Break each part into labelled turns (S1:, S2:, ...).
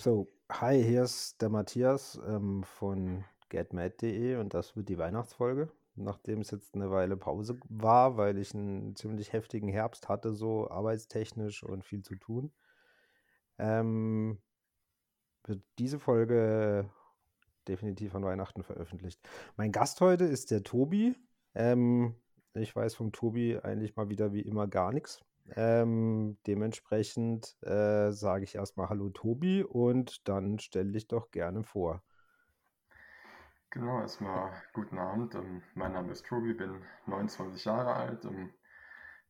S1: So, hi, hier ist der Matthias ähm, von getmad.de und das wird die Weihnachtsfolge. Nachdem es jetzt eine Weile Pause war, weil ich einen ziemlich heftigen Herbst hatte, so arbeitstechnisch und viel zu tun, ähm, wird diese Folge definitiv an Weihnachten veröffentlicht. Mein Gast heute ist der Tobi. Ähm, ich weiß vom Tobi eigentlich mal wieder wie immer gar nichts. Ähm, dementsprechend äh, sage ich erstmal Hallo Tobi und dann stell dich doch gerne vor.
S2: Genau, erstmal guten Abend. Ähm, mein Name ist Tobi, bin 29 Jahre alt. Ähm,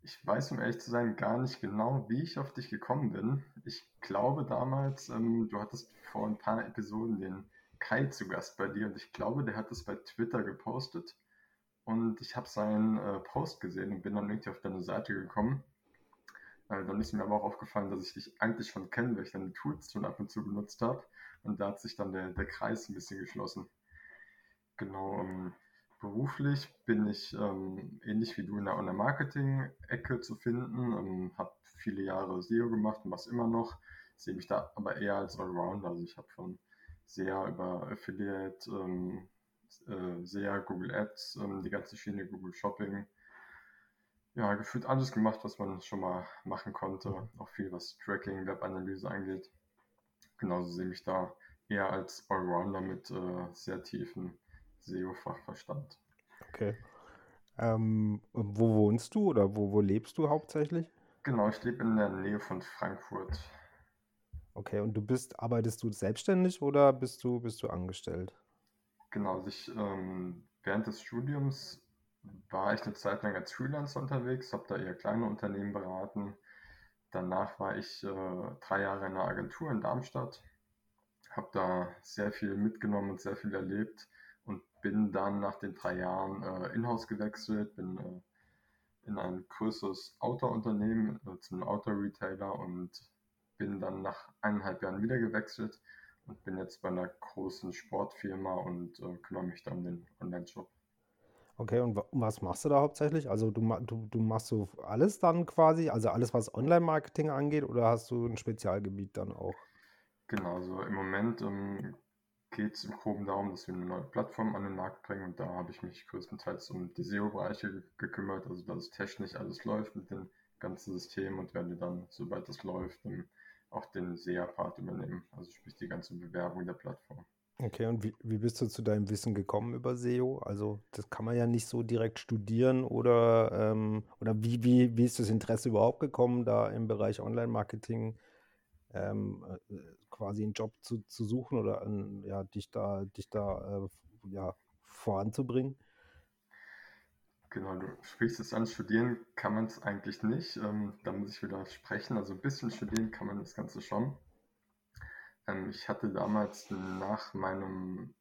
S2: ich weiß, um ehrlich zu sein, gar nicht genau, wie ich auf dich gekommen bin. Ich glaube damals, ähm, du hattest vor ein paar Episoden den Kai zu Gast bei dir und ich glaube, der hat es bei Twitter gepostet. Und ich habe seinen äh, Post gesehen und bin dann irgendwie auf deine Seite gekommen. Äh, dann ist mir aber auch aufgefallen, dass ich dich eigentlich schon kenne, weil ich deine Tools schon ab und zu benutzt habe. Und da hat sich dann der, der Kreis ein bisschen geschlossen. Genau, ähm, beruflich bin ich ähm, ähnlich wie du in der Online-Marketing-Ecke zu finden. Ähm, habe viele Jahre SEO gemacht und was immer noch. Sehe mich da aber eher als Allrounder. Also ich habe von SEA über Affiliate, ähm, äh, SEA, Google Ads, ähm, die ganze Schiene Google Shopping, ja, gefühlt alles gemacht, was man schon mal machen konnte. Auch viel, was Tracking, Webanalyse angeht. Genauso sehe ich da eher als Allrounder mit äh, sehr tiefen SEO-Fachverstand.
S1: Okay. Ähm, wo wohnst du oder wo, wo lebst du hauptsächlich?
S2: Genau, ich lebe in der Nähe von Frankfurt.
S1: Okay, und du bist, arbeitest du selbstständig oder bist du, bist du angestellt?
S2: Genau, also ich ähm, während des Studiums war ich eine Zeit lang als Freelancer unterwegs, habe da eher kleine Unternehmen beraten. Danach war ich äh, drei Jahre in einer Agentur in Darmstadt, habe da sehr viel mitgenommen und sehr viel erlebt und bin dann nach den drei Jahren äh, in-house gewechselt, bin äh, in ein größeres Outdoor-Unternehmen, äh, zum Outdoor-Retailer und bin dann nach eineinhalb Jahren wieder gewechselt und bin jetzt bei einer großen Sportfirma und äh, kümmere mich dann um den Online-Shop.
S1: Okay, und was machst du da hauptsächlich? Also du, du, du machst so alles dann quasi, also alles, was Online-Marketing angeht, oder hast du ein Spezialgebiet dann auch?
S2: Genau, also im Moment ähm, geht es im Groben darum, dass wir eine neue Plattform an den Markt bringen und da habe ich mich größtenteils um die SEO-Bereiche gekümmert, also dass technisch alles läuft mit dem ganzen System und werde dann, sobald das läuft, auch den SEA-Part übernehmen, also sprich die ganze Bewerbung der Plattform.
S1: Okay, und wie, wie bist du zu deinem Wissen gekommen über SEO? Also das kann man ja nicht so direkt studieren oder, ähm, oder wie, wie, wie ist das Interesse überhaupt gekommen, da im Bereich Online-Marketing ähm, äh, quasi einen Job zu, zu suchen oder ähm, ja, dich da, dich da äh, ja, voranzubringen?
S2: Genau, du sprichst es an, studieren kann man es eigentlich nicht. Ähm, da muss ich wieder sprechen. Also ein bisschen studieren kann man das Ganze schon. Ähm, ich hatte damals nach meinem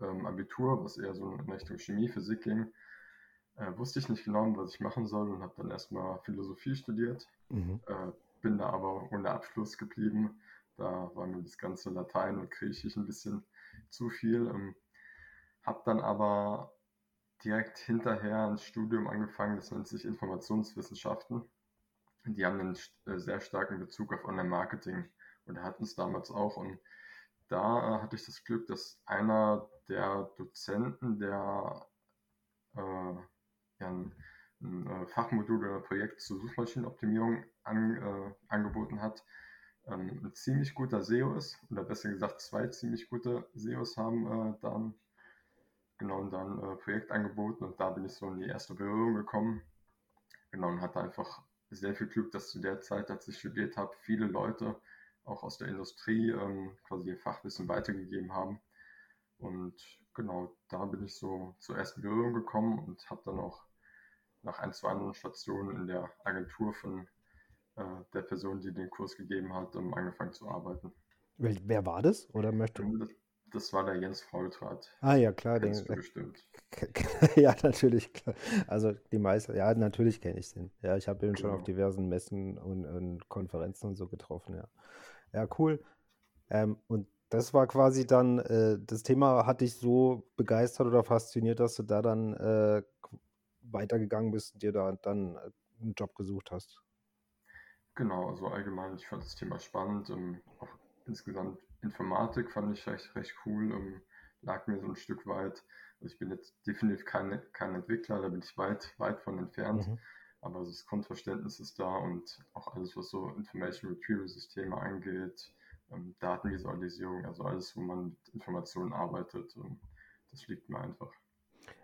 S2: ähm, Abitur, was eher so in Richtung Chemie, Physik ging, äh, wusste ich nicht genau, was ich machen soll und habe dann erstmal Philosophie studiert. Mhm. Äh, bin da aber ohne Abschluss geblieben. Da war mir das ganze Latein und Griechisch ein bisschen zu viel. Ähm, habe dann aber direkt hinterher ein Studium angefangen, das nennt sich Informationswissenschaften. Die haben einen äh, sehr starken Bezug auf Online-Marketing und er hat uns damals auch. Und da äh, hatte ich das Glück, dass einer der Dozenten, der äh, ja, ein, ein äh, Fachmodul oder ein Projekt zur Suchmaschinenoptimierung an, äh, angeboten hat, ähm, ein ziemlich guter SEO ist, oder besser gesagt zwei ziemlich gute SEOs haben äh, dann genau dann äh, Projekt angeboten und da bin ich so in die erste Berührung gekommen. Genau, und hatte einfach sehr viel Glück, dass zu der Zeit, als ich studiert habe, viele Leute auch aus der Industrie ähm, quasi ihr Fachwissen weitergegeben haben. Und genau, da bin ich so zur ersten Berührung gekommen und habe dann auch nach ein, zwei anderen Stationen in der Agentur von äh, der Person, die den Kurs gegeben hat, um, angefangen zu arbeiten.
S1: Wer war das? Oder möchte
S2: das, das war der Jens Faultrat.
S1: Ah ja, klar,
S2: den du bestimmt.
S1: ja, natürlich, klar. Also die meisten, ja, natürlich kenne ich den. Ja, ich habe ihn genau. schon auf diversen Messen und, und Konferenzen und so getroffen, ja. Ja, cool. Ähm, und das war quasi dann, äh, das Thema hat dich so begeistert oder fasziniert, dass du da dann äh, weitergegangen bist und dir da dann äh, einen Job gesucht hast.
S2: Genau, also allgemein, ich fand das Thema spannend. Ähm, auch insgesamt Informatik fand ich recht, recht cool, ähm, lag mir so ein Stück weit. Also ich bin jetzt definitiv kein, kein Entwickler, da bin ich weit, weit von entfernt. Mhm. Aber das Grundverständnis ist da und auch alles, was so Information Retrieval Systeme angeht, ähm, Datenvisualisierung, also alles, wo man mit Informationen arbeitet, ähm, das liegt mir einfach.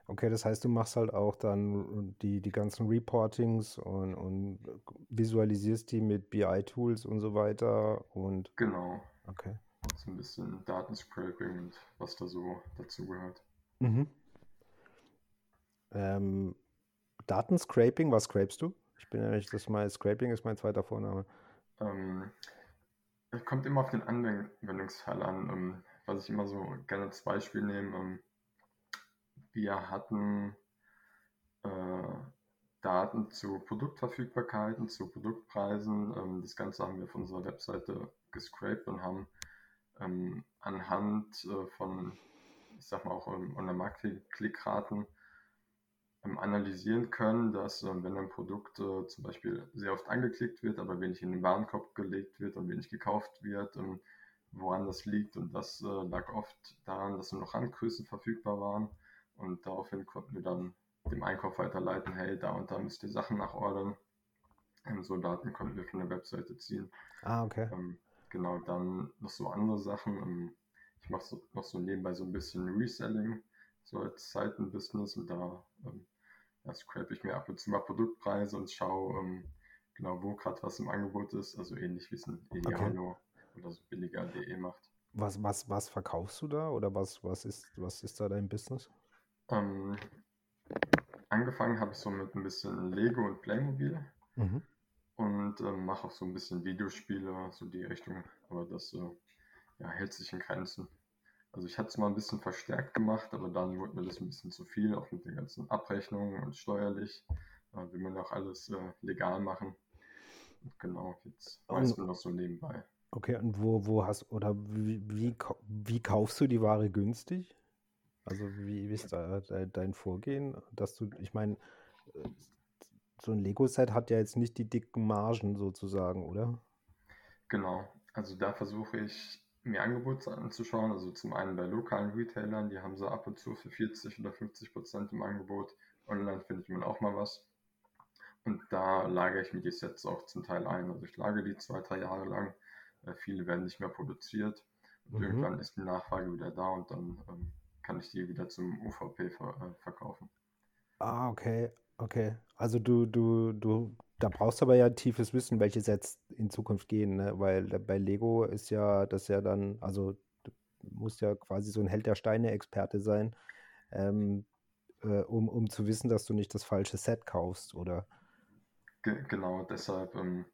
S1: Okay, das heißt, du machst halt auch dann die, die ganzen Reportings und, und visualisierst die mit BI-Tools und so weiter und.
S2: Genau.
S1: Okay.
S2: So ein bisschen Datenscraping und was da so dazu gehört.
S1: Mhm. Ähm, Datenscraping, was scrapest du? Ich bin ja das mal Scraping ist mein zweiter Vorname.
S2: Ähm, kommt immer auf den Anwendungsfall an. Ähm, was ich immer so gerne als Beispiel nehme, ähm, wir hatten äh, Daten zu Produktverfügbarkeiten, zu Produktpreisen. Ähm, das Ganze haben wir von unserer Webseite gescraped und haben ähm, anhand äh, von, ich sag mal auch ähm, Online-Marketing-Klickraten ähm, analysieren können, dass ähm, wenn ein Produkt äh, zum Beispiel sehr oft angeklickt wird, aber wenig in den Warenkorb gelegt wird und wenig gekauft wird, ähm, woran das liegt. Und das äh, lag oft daran, dass nur noch Randgrößen verfügbar waren. Und daraufhin konnten wir dann dem Einkauf weiterleiten, hey, da und da müsst ihr Sachen nachordern. Ähm, so Daten konnten wir von der Webseite ziehen.
S1: Ah, okay.
S2: Ähm, genau, dann noch so andere Sachen. Ähm, ich mache so, noch so nebenbei so ein bisschen Reselling, so als Seitenbusiness und da ähm, ja, scrape ich mir ab und zu mal Produktpreise und schaue ähm, genau, wo gerade was im Angebot ist. Also ähnlich wie es ein Idealo okay. oder so billiger.de macht.
S1: Was, was, was verkaufst du da oder was, was, ist, was ist da dein Business?
S2: Ähm, angefangen habe ich so mit ein bisschen Lego und Playmobil mhm. und ähm, mache auch so ein bisschen Videospiele, so die Richtung, aber das äh, ja, hält sich in Grenzen. Also ich hatte es mal ein bisschen verstärkt gemacht, aber dann wurde mir das ein bisschen zu viel, auch mit den ganzen Abrechnungen und steuerlich. Äh, will man auch alles äh, legal machen. Und genau, jetzt weiß man noch so nebenbei.
S1: Okay, und wo, wo hast oder wie, wie, wie kaufst du die Ware günstig? Also wie ist da dein Vorgehen? Dass du, ich meine, äh, so ein Lego-Set hat ja jetzt nicht die dicken Margen sozusagen, oder?
S2: Genau. Also da versuche ich mir Angebote anzuschauen. Also zum einen bei lokalen Retailern, die haben so ab und zu für 40 oder 50 Prozent im Angebot. Online findet man auch mal was. Und da lagere ich mir die Sets auch zum Teil ein. Also ich lagere die zwei, drei Jahre lang. Äh, viele werden nicht mehr produziert. Und mhm. irgendwann ist die Nachfrage wieder da und dann ähm, kann ich die wieder zum UVP ver äh, verkaufen.
S1: Ah, okay, okay. Also du, du, du, da brauchst du aber ja tiefes Wissen, welche Sets in Zukunft gehen, ne? Weil bei Lego ist ja das ja dann, also du musst ja quasi so ein Held der Steine-Experte sein, ähm, äh, um, um zu wissen, dass du nicht das falsche Set kaufst, oder?
S2: Ge genau, deshalb, ähm,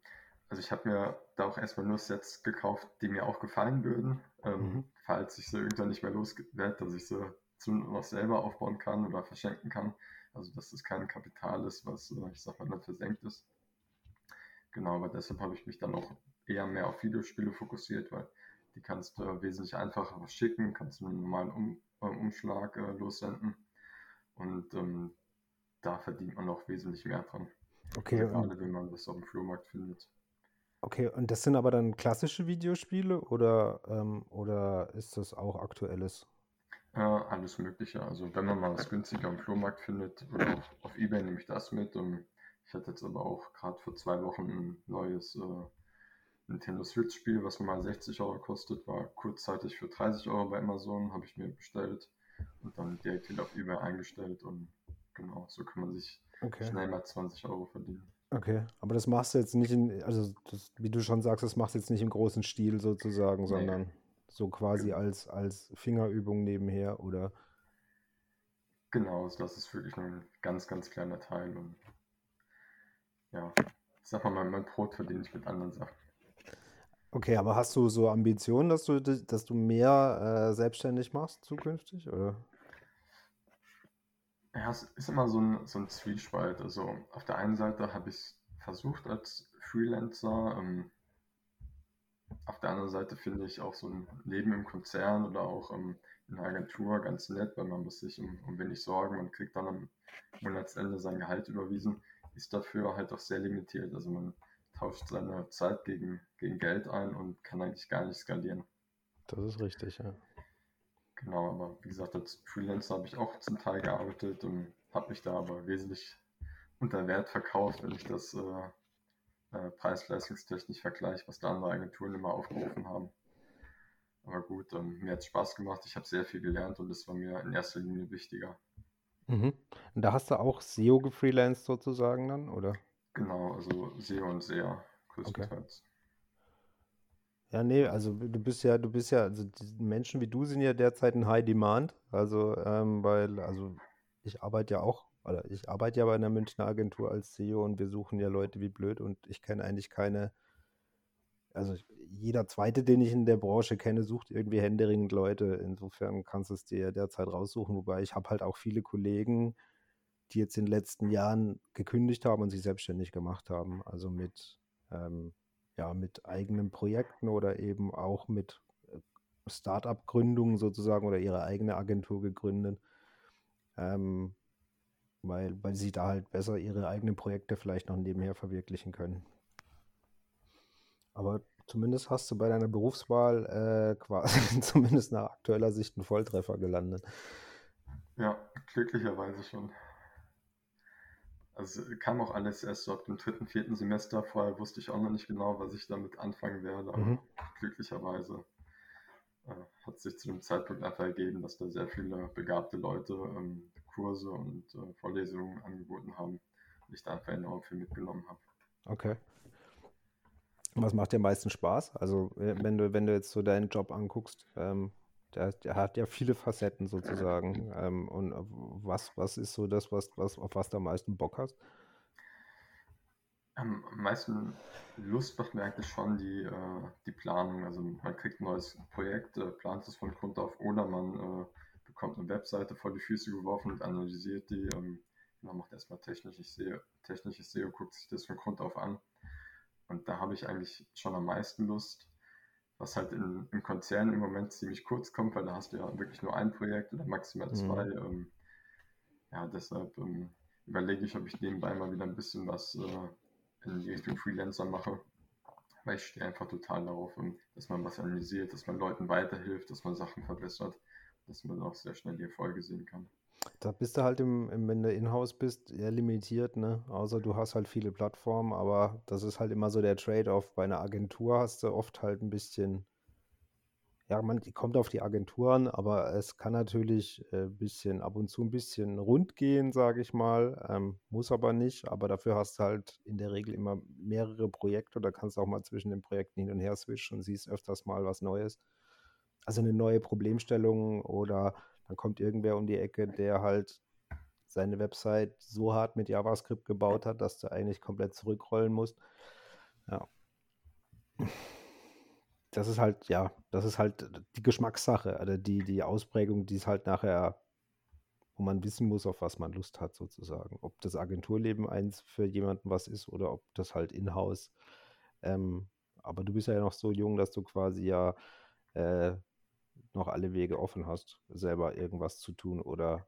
S2: also ich habe mir da auch erstmal nur Sets gekauft, die mir auch gefallen würden. Ähm, mhm falls ich sie irgendwann nicht mehr los werde, dass ich sie noch selber aufbauen kann oder verschenken kann. Also dass das kein Kapital ist, was, äh, ich sag mal, dann versenkt ist. Genau, aber deshalb habe ich mich dann auch eher mehr auf Videospiele fokussiert, weil die kannst du wesentlich einfacher verschicken, kannst du einen normalen um, äh, Umschlag äh, lossenden und ähm, da verdient man auch wesentlich mehr dran.
S1: Okay.
S2: Gerade wenn man das auf dem Flohmarkt findet.
S1: Okay, und das sind aber dann klassische Videospiele oder, ähm, oder ist das auch aktuelles?
S2: Äh, alles Mögliche. Also wenn man mal was günstiger am Flohmarkt findet oder auf, auf Ebay nehme ich das mit. Und ich hatte jetzt aber auch gerade vor zwei Wochen ein neues äh, Nintendo Switch Spiel, was mal 60 Euro kostet, war kurzzeitig für 30 Euro bei Amazon, habe ich mir bestellt und dann direkt wieder auf Ebay eingestellt und genau, so kann man sich okay. schnell mal 20 Euro verdienen.
S1: Okay, aber das machst du jetzt nicht in, also das, wie du schon sagst, das machst du jetzt nicht im großen Stil sozusagen, nee. sondern so quasi genau. als, als Fingerübung nebenher oder?
S2: Genau, das ist wirklich nur ein ganz, ganz kleiner Teil und ja, sag mal, mein Brot verdiene ich mit anderen Sachen.
S1: Okay, aber hast du so Ambitionen, dass du, dass du mehr äh, selbstständig machst zukünftig, oder?
S2: Ja, es ist immer so ein, so ein Zwiespalt. Also auf der einen Seite habe ich es versucht als Freelancer. Ähm, auf der anderen Seite finde ich auch so ein Leben im Konzern oder auch ähm, in einer Agentur ganz nett, weil man muss sich um, um wenig sorgen und kriegt dann am Monatsende sein Gehalt überwiesen, ist dafür halt auch sehr limitiert. Also man tauscht seine Zeit gegen, gegen Geld ein und kann eigentlich gar nicht skalieren.
S1: Das ist richtig, ja.
S2: Genau, aber wie gesagt, als Freelancer habe ich auch zum Teil gearbeitet und habe mich da aber wesentlich unter Wert verkauft, wenn ich das äh, äh, preis-leistungstechnisch vergleiche, was da andere Agenturen immer aufgerufen haben. Aber gut, ähm, mir hat es Spaß gemacht, ich habe sehr viel gelernt und das war mir in erster Linie wichtiger.
S1: Mhm. Und da hast du auch SEO gefreelanced sozusagen dann, oder?
S2: Genau, also SEO und SEA größtenteils. Okay.
S1: Ja, nee, also du bist ja, du bist ja, also Menschen wie du sind ja derzeit in High Demand. Also, ähm, weil, also ich arbeite ja auch, oder ich arbeite ja bei einer Münchner Agentur als SEO und wir suchen ja Leute wie blöd und ich kenne eigentlich keine, also jeder zweite, den ich in der Branche kenne, sucht irgendwie händeringend Leute. Insofern kannst du es dir derzeit raussuchen, wobei ich habe halt auch viele Kollegen, die jetzt in den letzten Jahren gekündigt haben und sich selbstständig gemacht haben. Also mit, ähm, ja, mit eigenen Projekten oder eben auch mit äh, Start-up-Gründungen sozusagen oder ihre eigene Agentur gegründet. Ähm, weil, weil sie da halt besser ihre eigenen Projekte vielleicht noch nebenher verwirklichen können. Aber zumindest hast du bei deiner Berufswahl äh, quasi zumindest nach aktueller Sicht einen Volltreffer gelandet.
S2: Ja, glücklicherweise schon. Also kam auch alles erst so ab dem dritten, vierten Semester. Vorher wusste ich auch noch nicht genau, was ich damit anfangen werde. Aber mhm. glücklicherweise äh, hat sich zu dem Zeitpunkt einfach ergeben, dass da sehr viele begabte Leute ähm, Kurse und äh, Vorlesungen angeboten haben und ich da einfach enorm viel mitgenommen habe.
S1: Okay. Was macht dir am meisten Spaß? Also, äh, wenn du, wenn du jetzt so deinen Job anguckst, ähm, der, der, hat ja viele Facetten sozusagen. Ähm, und äh, was, was ist so das, was, was, auf was du am meisten Bock hast?
S2: Am meisten Lust macht mir eigentlich schon die, äh, die Planung. Also man kriegt ein neues Projekt, äh, plant es von Grund auf oder man äh, bekommt eine Webseite vor die Füße geworfen und analysiert die. Ähm, man macht erstmal technisches SEO, technisches SEO, guckt sich das von Grund auf an. Und da habe ich eigentlich schon am meisten Lust, was halt in, im Konzern im Moment ziemlich kurz kommt, weil da hast du ja wirklich nur ein Projekt oder maximal zwei. Mhm. Ähm, ja, deshalb ähm, überlege ich, ob ich nebenbei mal wieder ein bisschen was äh, in die Richtung Freelancer mache. Weil ich stehe einfach total darauf, ähm, dass man was analysiert, dass man Leuten weiterhilft, dass man Sachen verbessert, dass man auch sehr schnell die Erfolge sehen kann.
S1: Da bist du halt, im, im, wenn du in-house bist, eher limitiert, ne? Außer du hast halt viele Plattformen, aber das ist halt immer so der Trade-off. Bei einer Agentur hast du oft halt ein bisschen, ja, man kommt auf die Agenturen, aber es kann natürlich ein äh, bisschen ab und zu ein bisschen rund gehen, sage ich mal. Ähm, muss aber nicht, aber dafür hast du halt in der Regel immer mehrere Projekte oder kannst auch mal zwischen den Projekten hin und her switchen und siehst öfters mal was Neues. Also eine neue Problemstellung oder dann kommt irgendwer um die Ecke, der halt seine Website so hart mit JavaScript gebaut hat, dass du eigentlich komplett zurückrollen musst. Ja. Das ist halt, ja, das ist halt die Geschmackssache, also die, die Ausprägung, die es halt nachher, wo man wissen muss, auf was man Lust hat, sozusagen. Ob das Agenturleben eins für jemanden was ist oder ob das halt in-house. Ähm, aber du bist ja noch so jung, dass du quasi ja äh, noch alle Wege offen hast, selber irgendwas zu tun oder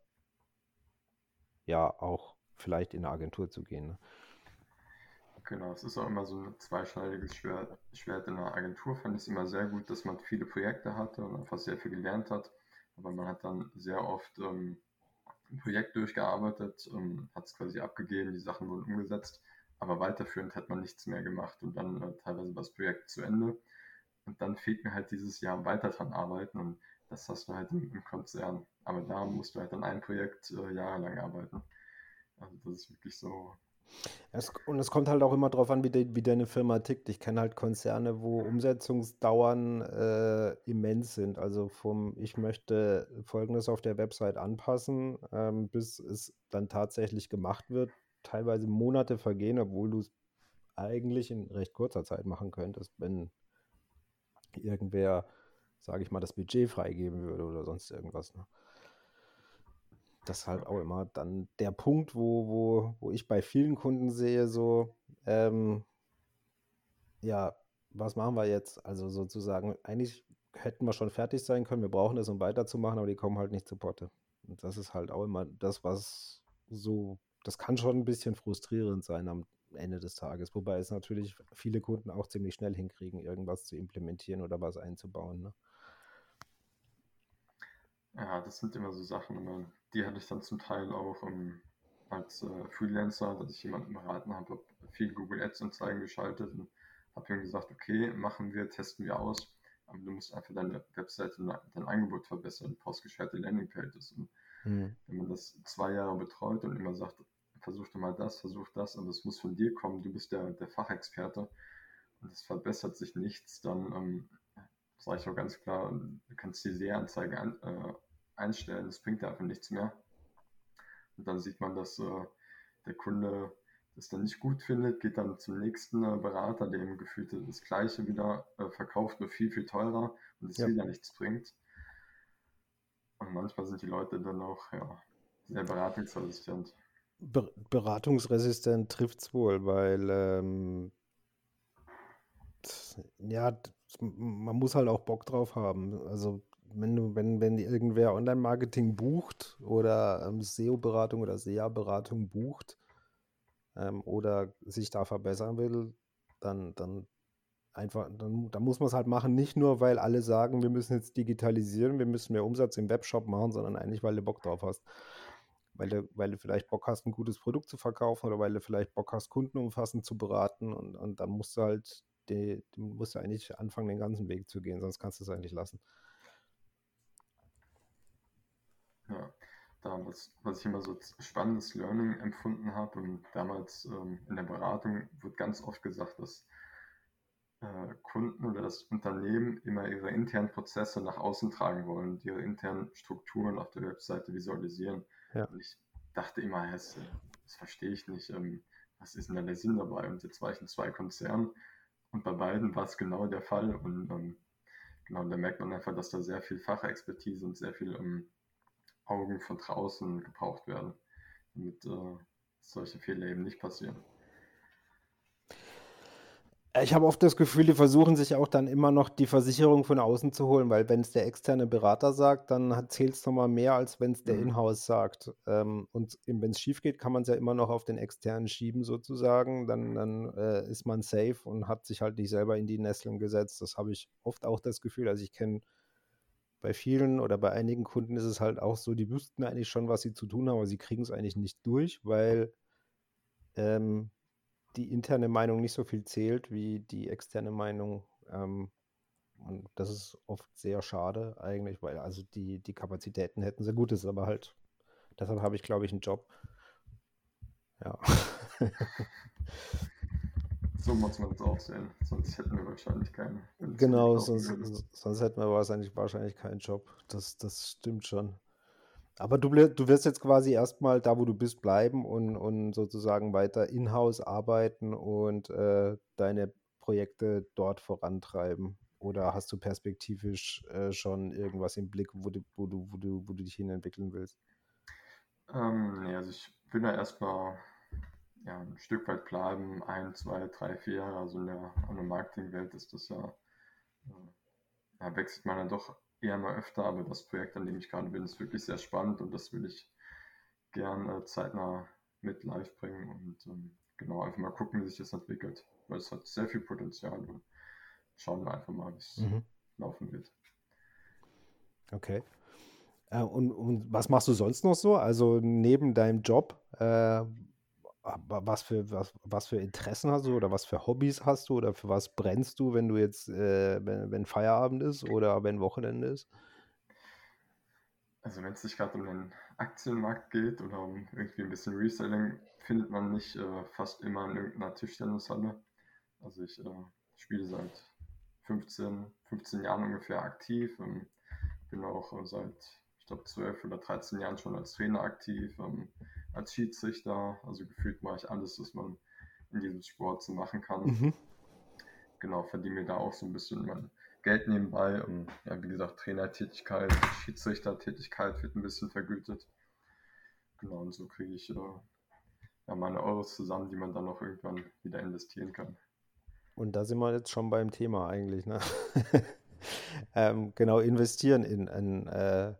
S1: ja auch vielleicht in eine Agentur zu gehen. Ne?
S2: Genau, es ist auch immer so ein zweischneidiges Schwert. Schwert in einer Agentur fand ich es immer sehr gut, dass man viele Projekte hatte und einfach sehr viel gelernt hat. Aber man hat dann sehr oft ähm, ein Projekt durchgearbeitet, ähm, hat es quasi abgegeben, die Sachen wurden umgesetzt, aber weiterführend hat man nichts mehr gemacht und dann äh, teilweise war das Projekt zu Ende und dann fehlt mir halt dieses Jahr weiter dran arbeiten und das hast du halt im, im Konzern. Aber da musst du halt an einem Projekt äh, jahrelang arbeiten. Also das ist wirklich so.
S1: Es, und es kommt halt auch immer darauf an, wie, de, wie deine Firma tickt. Ich kenne halt Konzerne, wo Umsetzungsdauern äh, immens sind. Also vom ich möchte Folgendes auf der Website anpassen, ähm, bis es dann tatsächlich gemacht wird, teilweise Monate vergehen, obwohl du es eigentlich in recht kurzer Zeit machen könntest, wenn irgendwer, sage ich mal, das Budget freigeben würde oder sonst irgendwas. Ne? Das ist halt auch immer dann der Punkt, wo, wo, wo ich bei vielen Kunden sehe, so, ähm, ja, was machen wir jetzt? Also sozusagen, eigentlich hätten wir schon fertig sein können, wir brauchen das, um weiterzumachen, aber die kommen halt nicht zu Potte. Und das ist halt auch immer das, was so, das kann schon ein bisschen frustrierend sein am Ende des Tages. Wobei es natürlich viele Kunden auch ziemlich schnell hinkriegen, irgendwas zu implementieren oder was einzubauen. Ne?
S2: Ja, das sind immer so Sachen, die hatte ich dann zum Teil auch um, ähm, als äh, Freelancer, dass ich jemanden beraten habe, habe viel Google Ads Anzeigen geschaltet und habe ihm gesagt, okay, machen wir, testen wir aus, aber du musst einfach deine Webseite, dein Angebot verbessern, postgescherte Landingpages. Und mhm. wenn man das zwei Jahre betreut und immer sagt, versuch doch mal das, versuch das, aber es muss von dir kommen, du bist der, der Fachexperte und es verbessert sich nichts, dann ähm, sage ich auch ganz klar, du kannst die Sehanzeige an, äh, einstellen, das bringt einfach nichts mehr. Und dann sieht man, dass äh, der Kunde das dann nicht gut findet, geht dann zum nächsten äh, Berater, der ihm gefühlt das Gleiche wieder äh, verkauft, nur viel, viel teurer und es ja. wieder nichts bringt. Und manchmal sind die Leute dann auch ja, sehr beratungsresistent.
S1: Be beratungsresistent trifft es wohl, weil ähm, ja, man muss halt auch Bock drauf haben. Also wenn du, wenn, wenn irgendwer Online-Marketing bucht oder ähm, SEO-Beratung oder SEA-Beratung bucht ähm, oder sich da verbessern will, dann, dann einfach, dann, dann muss man es halt machen, nicht nur, weil alle sagen, wir müssen jetzt digitalisieren, wir müssen mehr Umsatz im Webshop machen, sondern eigentlich, weil du Bock drauf hast. Weil du, weil du vielleicht Bock hast, ein gutes Produkt zu verkaufen oder weil du vielleicht Bock hast, Kunden umfassend zu beraten und, und dann musst du halt, die, du musst du eigentlich anfangen, den ganzen Weg zu gehen, sonst kannst du es eigentlich lassen.
S2: Ja, damals, was ich immer so spannendes Learning empfunden habe und damals ähm, in der Beratung wird ganz oft gesagt, dass äh, Kunden oder das Unternehmen immer ihre internen Prozesse nach außen tragen wollen, ihre internen Strukturen auf der Webseite visualisieren. Ja. Und ich dachte immer, das, das verstehe ich nicht. Ähm, was ist denn da der Sinn dabei? Und jetzt war ich in zwei Konzernen und bei beiden war es genau der Fall. Und ähm, genau, da merkt man einfach, dass da sehr viel Fachexpertise und sehr viel ähm, Augen von draußen gebraucht werden, damit äh, solche Fehler eben nicht passieren.
S1: Ich habe oft das Gefühl, die versuchen sich auch dann immer noch die Versicherung von außen zu holen, weil wenn es der externe Berater sagt, dann zählt es nochmal mehr, als wenn es der mhm. Inhouse sagt. Ähm, und wenn es schief geht, kann man es ja immer noch auf den externen schieben sozusagen. Dann, dann äh, ist man safe und hat sich halt nicht selber in die Nesseln gesetzt. Das habe ich oft auch das Gefühl. Also ich kenne bei vielen oder bei einigen Kunden ist es halt auch so, die wüssten eigentlich schon, was sie zu tun haben, aber sie kriegen es eigentlich nicht durch, weil ähm, die interne Meinung nicht so viel zählt wie die externe Meinung. Ähm, und das ist oft sehr schade eigentlich, weil also die, die Kapazitäten hätten sehr gut, ist aber halt, deshalb habe ich, glaube ich, einen Job. Ja.
S2: So muss man es auch sehen. Sonst hätten wir wahrscheinlich keinen.
S1: Genau, sonst, sonst, hätten wir wahrscheinlich, wahrscheinlich keinen Job. Das, das stimmt schon. Aber du, du wirst jetzt quasi erstmal da, wo du bist, bleiben und, und sozusagen weiter in-house arbeiten und äh, deine Projekte dort vorantreiben. Oder hast du perspektivisch äh, schon irgendwas im Blick, wo du, wo du, wo du, wo du dich hin entwickeln willst?
S2: Ähm, nee, also ich bin da erstmal ja, ein Stück weit bleiben, ein, zwei, drei, vier Jahre. Also in der, in der Marketingwelt ist das ja, äh, ja, wechselt man dann doch eher mal öfter, aber das Projekt, an dem ich gerade bin, ist wirklich sehr spannend und das will ich gern äh, zeitnah mit live bringen und ähm, genau einfach mal gucken, wie sich das entwickelt, weil es hat sehr viel Potenzial und schauen wir einfach mal, wie es mhm. laufen wird.
S1: Okay. Äh, und, und, was machst du sonst noch so? Also neben deinem Job, äh, was für, was, was für Interessen hast du oder was für Hobbys hast du oder für was brennst du, wenn du jetzt, äh, wenn, wenn Feierabend ist oder wenn Wochenende ist?
S2: Also wenn es nicht gerade um den Aktienmarkt geht oder um irgendwie ein bisschen Reselling, findet man mich äh, fast immer in irgendeiner Tischtennishalle. Also ich äh, spiele seit 15, 15 Jahren ungefähr aktiv, ähm, bin auch äh, seit, ich glaube, 12 oder 13 Jahren schon als Trainer aktiv. Ähm, als Schiedsrichter. Also gefühlt mache ich alles, was man in diesem Sport so machen kann. Mhm. Genau, verdiene mir da auch so ein bisschen mein Geld nebenbei. Und ja, wie gesagt, Trainertätigkeit, Schiedsrichtertätigkeit wird ein bisschen vergütet. Genau, und so kriege ich äh, ja, meine Euros zusammen, die man dann auch irgendwann wieder investieren kann.
S1: Und da sind wir jetzt schon beim Thema eigentlich, ne? ähm, genau, investieren in, in äh,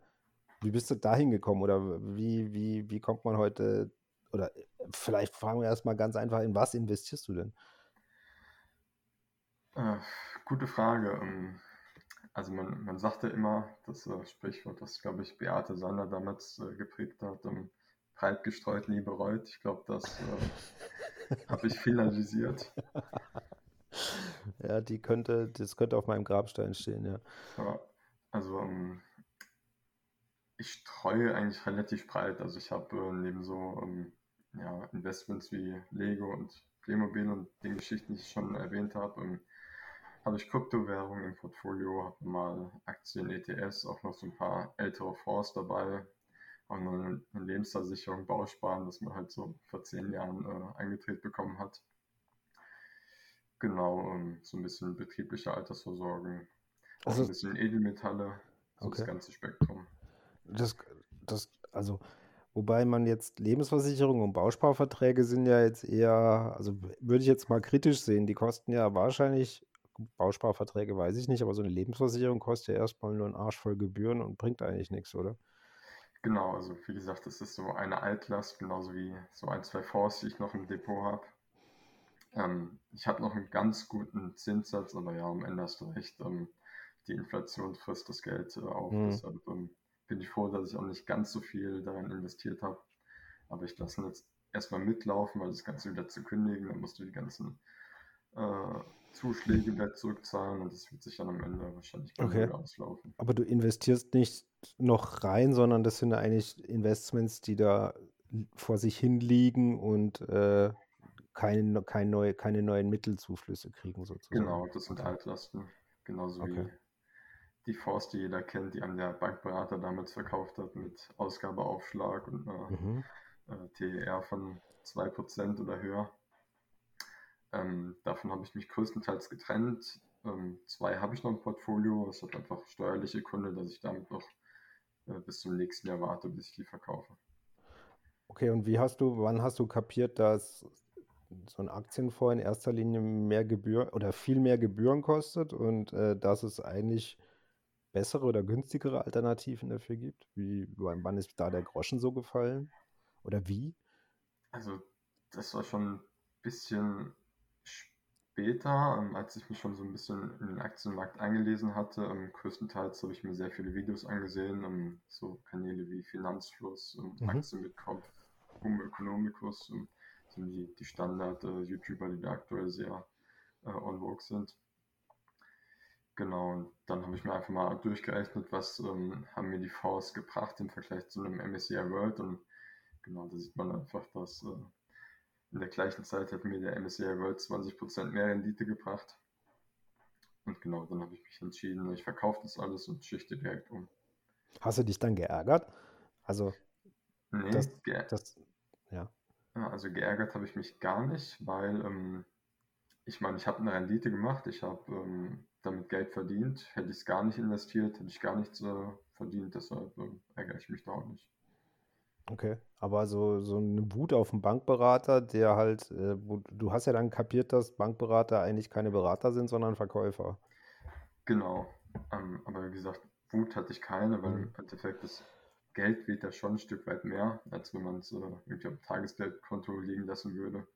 S1: wie bist du da hingekommen oder wie, wie, wie kommt man heute oder vielleicht fragen wir erstmal ganz einfach, in was investierst du denn?
S2: Äh, gute Frage. Ähm, also man, man sagte immer, das äh, Sprichwort, das glaube ich Beate Sander damals äh, geprägt hat, ähm, breit gestreut, nie bereut. Ich glaube, das äh, habe ich finalisiert.
S1: Ja, die könnte, das könnte auf meinem Grabstein stehen, ja.
S2: ja also ähm, ich streue eigentlich relativ breit. Also ich habe äh, neben so ähm, ja, Investments wie Lego und Playmobil und den Geschichten, die ich schon erwähnt habe, ähm, habe ich Kryptowährungen im Portfolio, habe mal Aktien, ETS, auch noch so ein paar ältere Fonds dabei, auch noch eine, Lebensversicherung, Bausparen, das man halt so vor zehn Jahren äh, eingetreten bekommen hat. Genau, um, so ein bisschen betriebliche Altersvorsorge, auch also, ein bisschen Edelmetalle, so okay. das ganze Spektrum.
S1: Das, das, also, wobei man jetzt Lebensversicherung und Bausparverträge sind ja jetzt eher, also würde ich jetzt mal kritisch sehen, die kosten ja wahrscheinlich Bausparverträge weiß ich nicht, aber so eine Lebensversicherung kostet ja erstmal nur einen Arsch voll Gebühren und bringt eigentlich nichts, oder?
S2: Genau, also wie gesagt, das ist so eine Altlast, genauso wie so ein, zwei Fonds, die ich noch im Depot habe. Ähm, ich habe noch einen ganz guten Zinssatz, aber ja, am Ende hast du recht, ähm, die Inflation frisst das Geld äh, auf. Hm. Deshalb ähm, bin ich froh, dass ich auch nicht ganz so viel daran investiert habe. Aber ich lasse ihn jetzt erstmal mitlaufen, weil das Ganze wieder zu kündigen, dann musst du die ganzen äh, Zuschläge wieder zurückzahlen und das wird sich dann am Ende wahrscheinlich
S1: okay. auslaufen. Aber du investierst nicht noch rein, sondern das sind eigentlich Investments, die da vor sich hin liegen und äh, keine, keine, neue, keine neuen Mittelzuflüsse kriegen sozusagen.
S2: Genau, das sind Altlasten. Genauso okay. wie die Fonds, die jeder kennt, die an der Bankberater damals verkauft hat mit Ausgabeaufschlag und einer mhm. äh, TER von 2% oder höher. Ähm, davon habe ich mich größtenteils getrennt. Ähm, zwei habe ich noch im Portfolio. Es hat einfach steuerliche Gründe, dass ich damit noch äh, bis zum nächsten Jahr warte, bis ich die verkaufe.
S1: Okay, und wie hast du, wann hast du kapiert, dass so ein Aktienfonds in erster Linie mehr Gebühren oder viel mehr Gebühren kostet und äh, dass es eigentlich bessere oder günstigere Alternativen dafür gibt? Wie, wann ist da der Groschen so gefallen? Oder wie?
S2: Also, das war schon ein bisschen später, ähm, als ich mich schon so ein bisschen in den Aktienmarkt eingelesen hatte, ähm, größtenteils habe ich mir sehr viele Videos angesehen, ähm, so Kanäle wie Finanzfluss und mhm. Aktien mit Kopf, Homo Economicus, ähm, sind die, die Standard-YouTuber, äh, die da aktuell sehr äh, on vogue sind. Genau, und dann habe ich mir einfach mal durchgerechnet, was ähm, haben mir die Fonds gebracht im Vergleich zu einem MSCI World und genau, da sieht man einfach, dass äh, in der gleichen Zeit hat mir der MSCI World 20% mehr Rendite gebracht. Und genau, dann habe ich mich entschieden, ich verkaufe das alles und schichte direkt um.
S1: Hast du dich dann geärgert? Also,
S2: nee, das, das, ja. Also geärgert habe ich mich gar nicht, weil ähm, ich meine, ich habe eine Rendite gemacht, ich habe ähm, damit Geld verdient. Hätte ich es gar nicht investiert, hätte ich gar nichts äh, verdient, deshalb äh, ärgere ich mich da auch nicht.
S1: Okay, aber so, so eine Wut auf den Bankberater, der halt, äh, du hast ja dann kapiert, dass Bankberater eigentlich keine Berater sind, sondern Verkäufer.
S2: Genau, ähm, aber wie gesagt, Wut hatte ich keine, weil mhm. im Endeffekt das Geld wird ja schon ein Stück weit mehr, als wenn man es äh, irgendwie auf Tagesgeldkonto liegen lassen würde.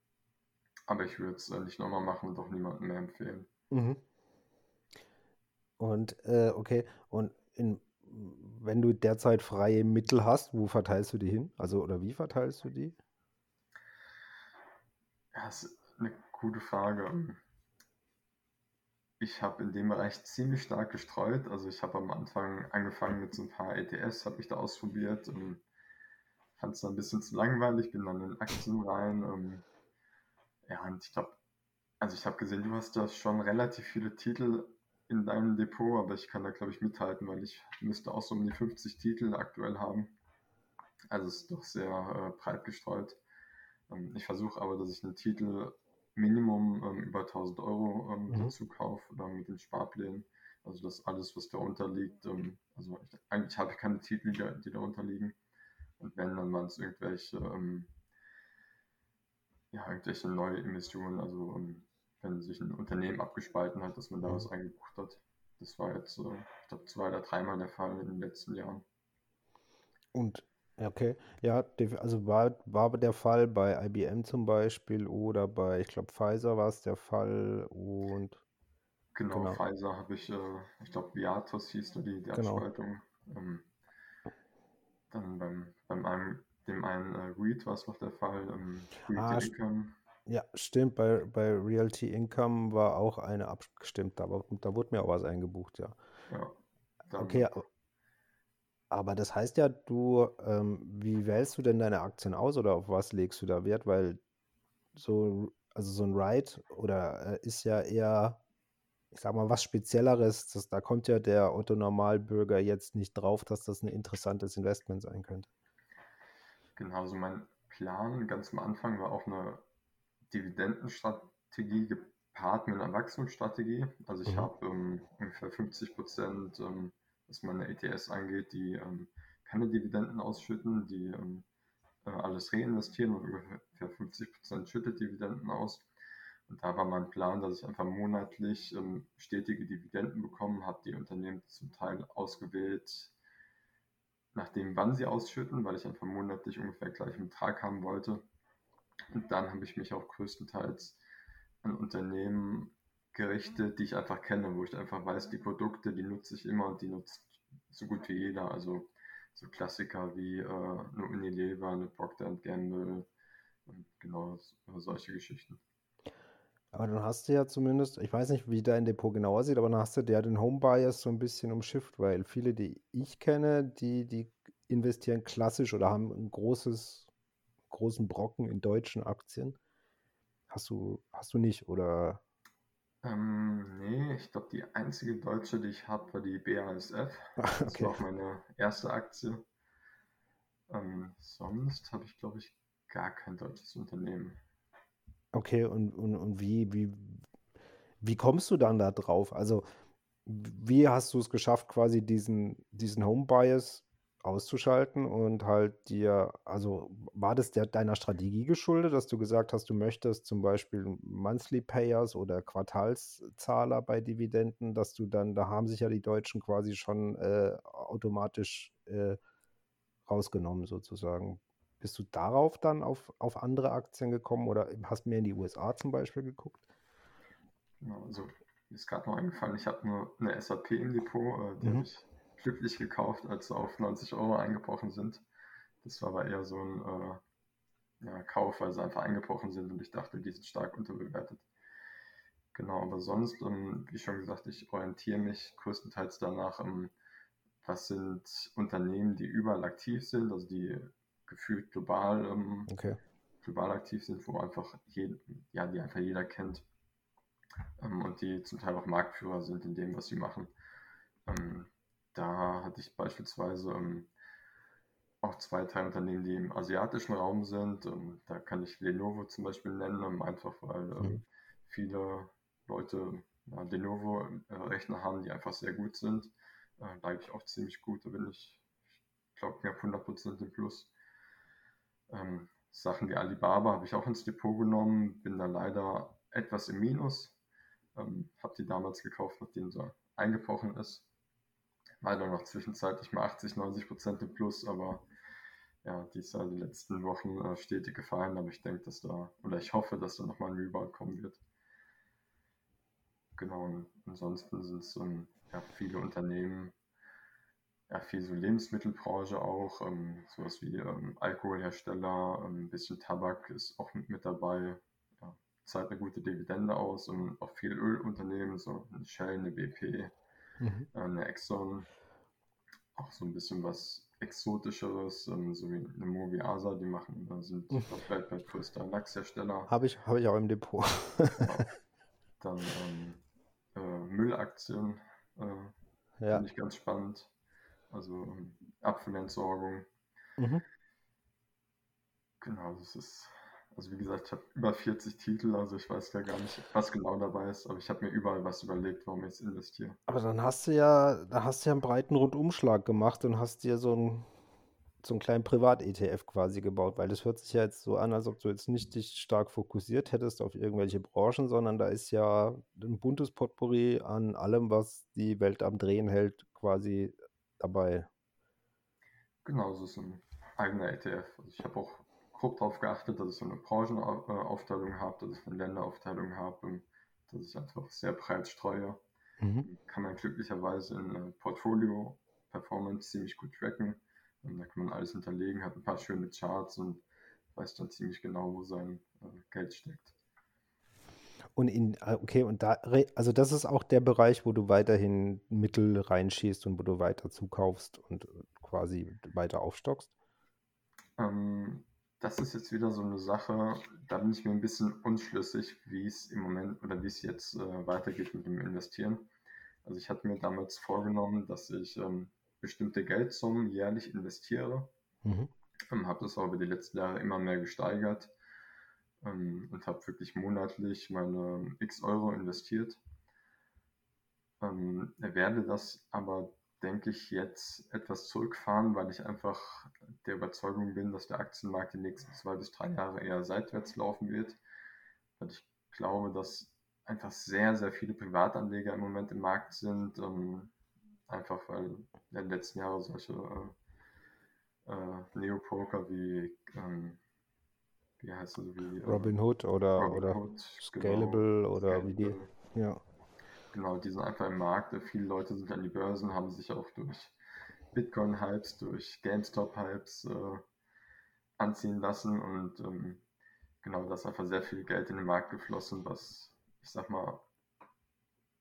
S2: Aber ich würde es äh, nicht nochmal machen und auch niemandem mehr empfehlen.
S1: Mhm. Und äh, okay, und in wenn du derzeit freie Mittel hast, wo verteilst du die hin? Also, oder wie verteilst du die?
S2: Das ist eine gute Frage. Ich habe in dem Bereich ziemlich stark gestreut. Also ich habe am Anfang angefangen mit so ein paar ETS, habe ich da ausprobiert und fand es dann ein bisschen zu langweilig, bin dann in Aktien rein. Und, ja, und ich glaube, also ich habe gesehen, du hast da schon relativ viele Titel in deinem Depot, aber ich kann da, glaube ich, mithalten, weil ich müsste auch so um die 50 Titel aktuell haben. Also es ist doch sehr äh, breit gestreut. Ähm, ich versuche aber, dass ich einen Titel Minimum ähm, über 1000 Euro ähm, mhm. dazu kaufe oder mit den Sparplänen. Also das alles, was da unterliegt. Ähm, also ich, eigentlich habe ich keine Titel, die, die da unterliegen. Und wenn, dann waren es irgendwelche, ähm, ja, irgendwelche neue Emissionen, also ähm, wenn sich ein Unternehmen abgespalten hat, dass man da was mhm. eingebucht hat. Das war jetzt, äh, ich glaube, zwei oder dreimal der Fall in den letzten Jahren.
S1: Und Okay, ja, also war, war der Fall bei IBM zum Beispiel oder bei, ich glaube, Pfizer war es der Fall und
S2: Genau,
S1: genau,
S2: Pfizer habe ich, äh, ich glaube, Viatos hieß da die, die
S1: genau.
S2: Abspaltung. Ähm, dann beim, beim einem, dem einen äh, Reed war es noch der Fall, ähm,
S1: Ah, st-
S2: Income.
S1: Ja, stimmt, bei, bei Realty Income war auch eine abgestimmt, aber da wurde mir auch was eingebucht, ja.
S2: Ja,
S1: Okay,
S2: dann
S1: Aber das heißt ja, du, ähm, wie wählst du denn deine Aktien aus oder auf was legst du da Wert? Weil so, also so ein Ride oder äh, ist ja eher, ich sag mal, was Spezielleres. Das, da kommt ja der Otto Normalbürger jetzt nicht drauf, dass das ein interessantes Investment sein könnte.
S2: genau, so mein Plan ganz am Anfang war auch eine Dividendenstrategie gepaart mit einer Wachstumsstrategie. Also ich
S1: Mhm.
S2: habe ähm, ungefähr 50 Prozent, ähm, was meine ETS angeht, die ähm, keine Dividenden ausschütten, die ähm, äh, alles reinvestieren und ungefähr 50 Prozent schüttet Dividenden aus. Und da war mein Plan, dass ich einfach monatlich ähm, stetige Dividenden bekomme, habe die Unternehmen zum Teil ausgewählt, nachdem wann sie ausschütten, weil ich einfach monatlich ungefähr gleichen Betrag haben wollte. Und dann habe ich mich auch größtenteils an Unternehmen gerichtet, die ich einfach kenne, wo ich einfach weiß, die Produkte, die nutze ich immer und die nutzt so gut wie jeder. Also so Klassiker wie äh, eine Unilever, eine Procter Gamble und genau solche Geschichten.
S1: Aber dann hast du ja zumindest, ich weiß nicht, wie dein Depot genau aussieht, aber dann hast du ja den Home Bias so ein bisschen umschifft, weil viele, die ich kenne, die, die investieren klassisch oder haben ein großes, großen Brocken in deutschen Aktien. Hast du, hast du nicht, oder?
S2: Ähm, nee, ich glaube, die einzige deutsche, die ich habe, war die BASF. Das
S1: Okay.
S2: war auch meine erste Aktie. Ähm, sonst habe ich, glaube ich, gar kein deutsches Unternehmen.
S1: Okay, und, und, und wie, wie, wie kommst du dann da drauf? Also, wie hast du es geschafft, quasi diesen, diesen Home Bias auszuschalten und halt dir, also war das der, deiner Strategie geschuldet, dass du gesagt hast, du möchtest zum Beispiel Monthly Payers oder Quartalszahler bei Dividenden, dass du dann, da haben sich ja die Deutschen quasi schon äh, automatisch äh, rausgenommen sozusagen. Bist du darauf dann auf, auf andere Aktien gekommen oder hast mehr in die USA zum Beispiel geguckt?
S2: Genau, also mir ist gerade noch eingefallen, ich habe nur eine SAP im Depot, äh, die
S1: Mhm.
S2: habe ich glücklich gekauft, als sie auf 90 Euro eingebrochen sind. Das war aber eher so ein äh, ja, Kauf, weil sie einfach eingebrochen sind und ich dachte, die sind stark unterbewertet. Genau, aber sonst, ähm, wie schon gesagt, ich orientiere mich größtenteils danach, ähm, was sind Unternehmen, die überall aktiv sind, also die gefühlt global, ähm,
S1: Okay.
S2: global aktiv sind, wo einfach jed ja, die einfach jeder kennt ähm, und die zum Teil auch Marktführer sind in dem, was sie machen. Da hatte ich beispielsweise ähm, auch zwei, drei Unternehmen, die im asiatischen Raum sind. Ähm, da kann ich Lenovo zum Beispiel nennen, ähm, einfach weil ähm,
S1: Mhm.
S2: viele Leute ja, Lenovo-Rechner haben, die einfach sehr gut sind. Äh, da eigentlich auch ziemlich gut, da bin ich, ich glaube, knapp 100% im Plus. Ähm, Sachen wie Alibaba habe ich auch ins Depot genommen, bin da leider etwas im Minus. Ähm, habe die damals gekauft, nachdem sie eingebrochen ist. Leider noch zwischenzeitlich mal 80, 90 Prozent im Plus, aber ja, die ist ja die letzten Wochen äh, stetig gefallen, aber ich denke, dass da, oder ich hoffe, dass da nochmal ein Rebound kommen wird. Genau, und ansonsten sind es ähm, ja, viele Unternehmen, ja, viel so Lebensmittelbranche auch, ähm, sowas wie ähm, Alkoholhersteller, ähm, ein bisschen Tabak ist auch mit, mit dabei, ja, zahlt eine gute Dividende aus und auch viele Ölunternehmen, so eine Shell, eine BP,
S1: Mhm.
S2: äh, eine Exxon, auch so ein bisschen was Exotischeres, ähm, so wie eine Moviasa, die machen, äh, sind
S1: Mhm.
S2: weltweit größter Lachshersteller.
S1: Habe ich, habe ich auch im Depot.
S2: Genau. Dann ähm, äh, Müllaktien äh,
S1: Ja.
S2: finde ich ganz spannend. Also ähm, Abfallentsorgung.
S1: Mhm.
S2: Genau, das ist, also wie gesagt, ich habe über 40 Titel, also ich weiß ja gar nicht, was genau dabei ist, aber ich habe mir überall was überlegt, warum ich jetzt investiere.
S1: Aber dann hast du ja, da hast du ja einen breiten Rundumschlag gemacht und hast dir so einen, so einen kleinen Privat-ETF quasi gebaut, weil das hört sich ja jetzt so an, als ob du jetzt nicht dich stark fokussiert hättest auf irgendwelche Branchen, sondern da ist ja ein buntes Potpourri an allem, was die Welt am Drehen hält, quasi dabei.
S2: Genau, so ist ein eigener ETF. Also ich habe auch grob darauf geachtet, dass ich so eine Branchenaufteilung habe, dass ich eine Länderaufteilung habe, dass ich einfach sehr breit streue. Mhm. Kann man glücklicherweise in Portfolio Performance ziemlich gut tracken. Und da kann man alles hinterlegen, hat ein paar schöne Charts und weiß dann ziemlich genau, wo sein äh, Geld steckt.
S1: Und in, äh, okay, und da, also das ist auch der Bereich, wo du weiterhin Mittel reinschießt und wo du weiter zukaufst und quasi weiter aufstockst?
S2: Ähm, das ist jetzt wieder so eine Sache, da bin ich mir ein bisschen unschlüssig, wie es im Moment oder wie es jetzt äh, weitergeht mit dem Investieren. Also ich hatte mir damals vorgenommen, dass ich ähm, bestimmte Geldsummen jährlich investiere. Mhm. Ähm, habe das auch über die letzten Jahre immer mehr gesteigert ähm, und habe wirklich monatlich meine x Euro investiert. Ähm, werde das aber, denke ich, jetzt etwas zurückfahren, weil ich einfach der Überzeugung bin, dass der Aktienmarkt die nächsten zwei bis drei Jahre eher seitwärts laufen wird. Weil ich glaube, dass einfach sehr, sehr viele Privatanleger im Moment im Markt sind. Ähm, einfach weil in den letzten Jahren solche äh, äh, Neopoker wie, ähm, wie heißt das, wie
S1: äh, Robin Hood oder, Robin oder Hood, Scalable genau, oder Scalable. wie die, ja.
S2: Genau, die sind einfach im Markt. Viele Leute sind an die Börsen, haben sich auch durch Bitcoin-Hypes, durch GameStop-Hypes äh, anziehen lassen und ähm, genau, da ist einfach sehr viel Geld in den Markt geflossen, was ich sag mal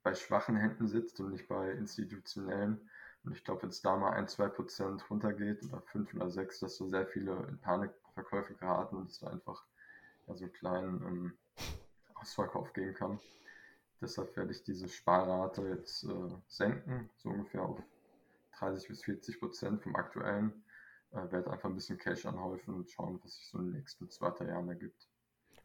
S2: bei schwachen Händen sitzt und nicht bei institutionellen. Und ich glaube, wenn es da mal ein, zwei Prozent runtergeht oder fünf oder sechs, dass so sehr viele in Panikverkäufe geraten und es da einfach ja, so einen kleinen ähm, Ausverkauf geben kann. Deshalb werde ich diese Sparrate jetzt äh, senken, so ungefähr auf 30 bis 40 Prozent vom aktuellen. Äh, werde einfach ein bisschen Cash anhäufen und schauen, was sich so in den nächsten zwei, drei Jahren ergibt.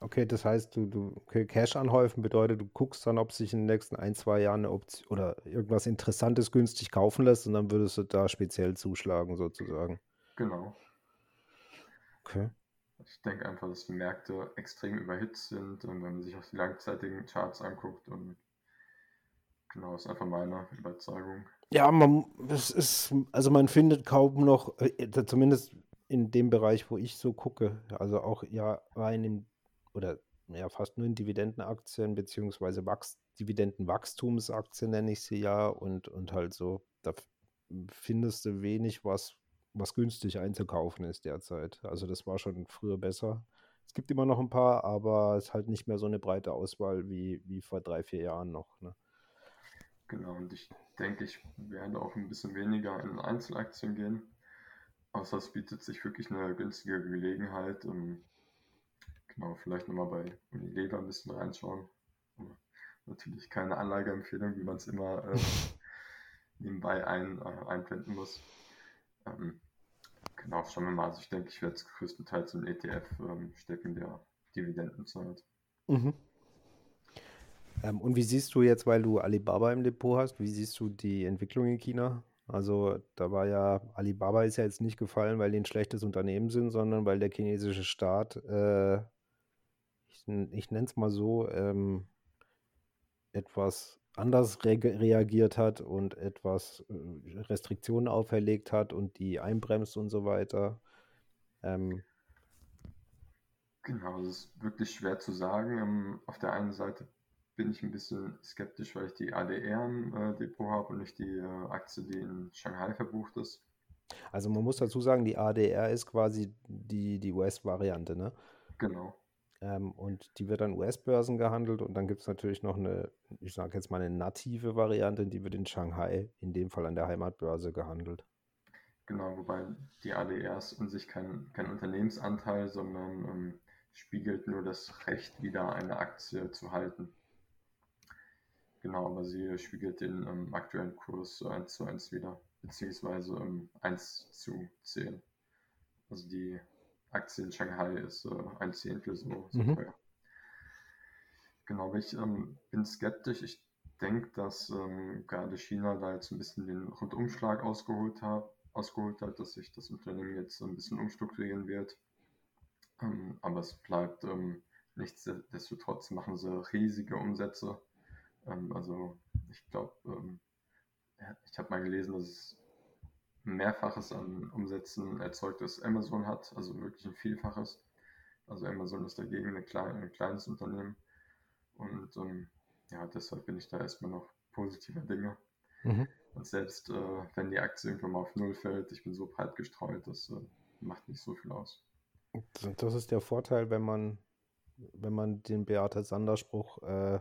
S1: Okay, das heißt, du, du okay, Cash anhäufen bedeutet, du guckst dann, ob sich in den nächsten ein, zwei Jahren eine Option oder irgendwas Interessantes günstig kaufen lässt und dann würdest du da speziell zuschlagen, sozusagen.
S2: Genau.
S1: Okay.
S2: Ich denke einfach, dass Märkte extrem überhitzt sind und wenn man sich auch die langzeitigen Charts anguckt und genau, ist einfach meine Überzeugung.
S1: Ja, man, es ist, also man findet kaum noch, äh, zumindest in dem Bereich, wo ich so gucke, also auch ja rein in oder ja, fast nur in Dividendenaktien beziehungsweise Wachs Dividendenwachstumsaktien nenne ich sie ja und, und halt so, da findest du wenig, was, was günstig einzukaufen ist derzeit. Also das war schon früher besser. Es gibt immer noch ein paar, aber es ist halt nicht mehr so eine breite Auswahl wie, wie vor drei, vier Jahren noch. Ne?
S2: Genau, und ich denke, ich werde auch ein bisschen weniger in Einzelaktien gehen. Außer es bietet sich wirklich eine günstige Gelegenheit. Um Genau, vielleicht nochmal bei Unilever ein bisschen reinschauen. Natürlich keine Anlageempfehlung, wie man es immer äh, nebenbei ein, äh, einblenden muss. Ähm, genau, schauen wir mal. Also ich denke, ich werde es größtenteils im ETF ähm, stecken, der Dividenden zahlt. Mhm.
S1: Ähm, und wie siehst du jetzt, weil du Alibaba im Depot hast, wie siehst du die Entwicklung in China? Also da war ja, Alibaba ist ja jetzt nicht gefallen, weil die ein schlechtes Unternehmen sind, sondern weil der chinesische Staat äh, ich nenne es mal so, ähm, etwas anders re reagiert hat und etwas äh, Restriktionen auferlegt hat und die einbremst und so weiter. Ähm,
S2: genau, das ist wirklich schwer zu sagen. Ähm, auf der einen Seite bin ich ein bisschen skeptisch, weil ich die ADR im äh, Depot habe und nicht die äh, Aktie, die in Shanghai verbucht ist.
S1: Also man muss dazu sagen, die ADR ist quasi die, die US-Variante, ne?
S2: Genau.
S1: Ähm, und die wird an US-Börsen gehandelt und dann gibt es natürlich noch eine, ich sage jetzt mal eine native Variante, die wird in Shanghai, in dem Fall an der Heimatbörse gehandelt.
S2: Genau, wobei die ADRs in sich kein, kein Unternehmensanteil, sondern ähm, spiegelt nur das Recht wieder, eine Aktie zu halten. Genau, aber sie spiegelt den ähm, aktuellen Kurs 1 zu 1 wieder, beziehungsweise ähm, 1 zu 10. Also die Aktie in Shanghai ist äh, ein Zehntel so, so mhm. teuer. Genau, ich ähm, bin skeptisch. Ich denke, dass ähm, gerade China da jetzt ein bisschen den Rundumschlag ausgeholt hat, ausgeholt hat, dass sich das Unternehmen jetzt ein bisschen umstrukturieren wird. Ähm, aber es bleibt ähm, nichtsdestotrotz machen sie riesige Umsätze. Ähm, also ich glaube, ähm, ich habe mal gelesen, dass es Mehrfaches an Umsätzen erzeugt, als Amazon hat, also wirklich ein Vielfaches. Also Amazon ist dagegen ein, klein, ein kleines Unternehmen. Und ähm, ja, deshalb bin ich da erstmal noch positiver Dinge. Mhm. Und selbst äh, wenn die Aktie irgendwann mal auf Null fällt, ich bin so breit gestreut, das äh, macht nicht so viel aus.
S1: Das ist der Vorteil, wenn man, wenn man den Beate Sander-Spruch äh,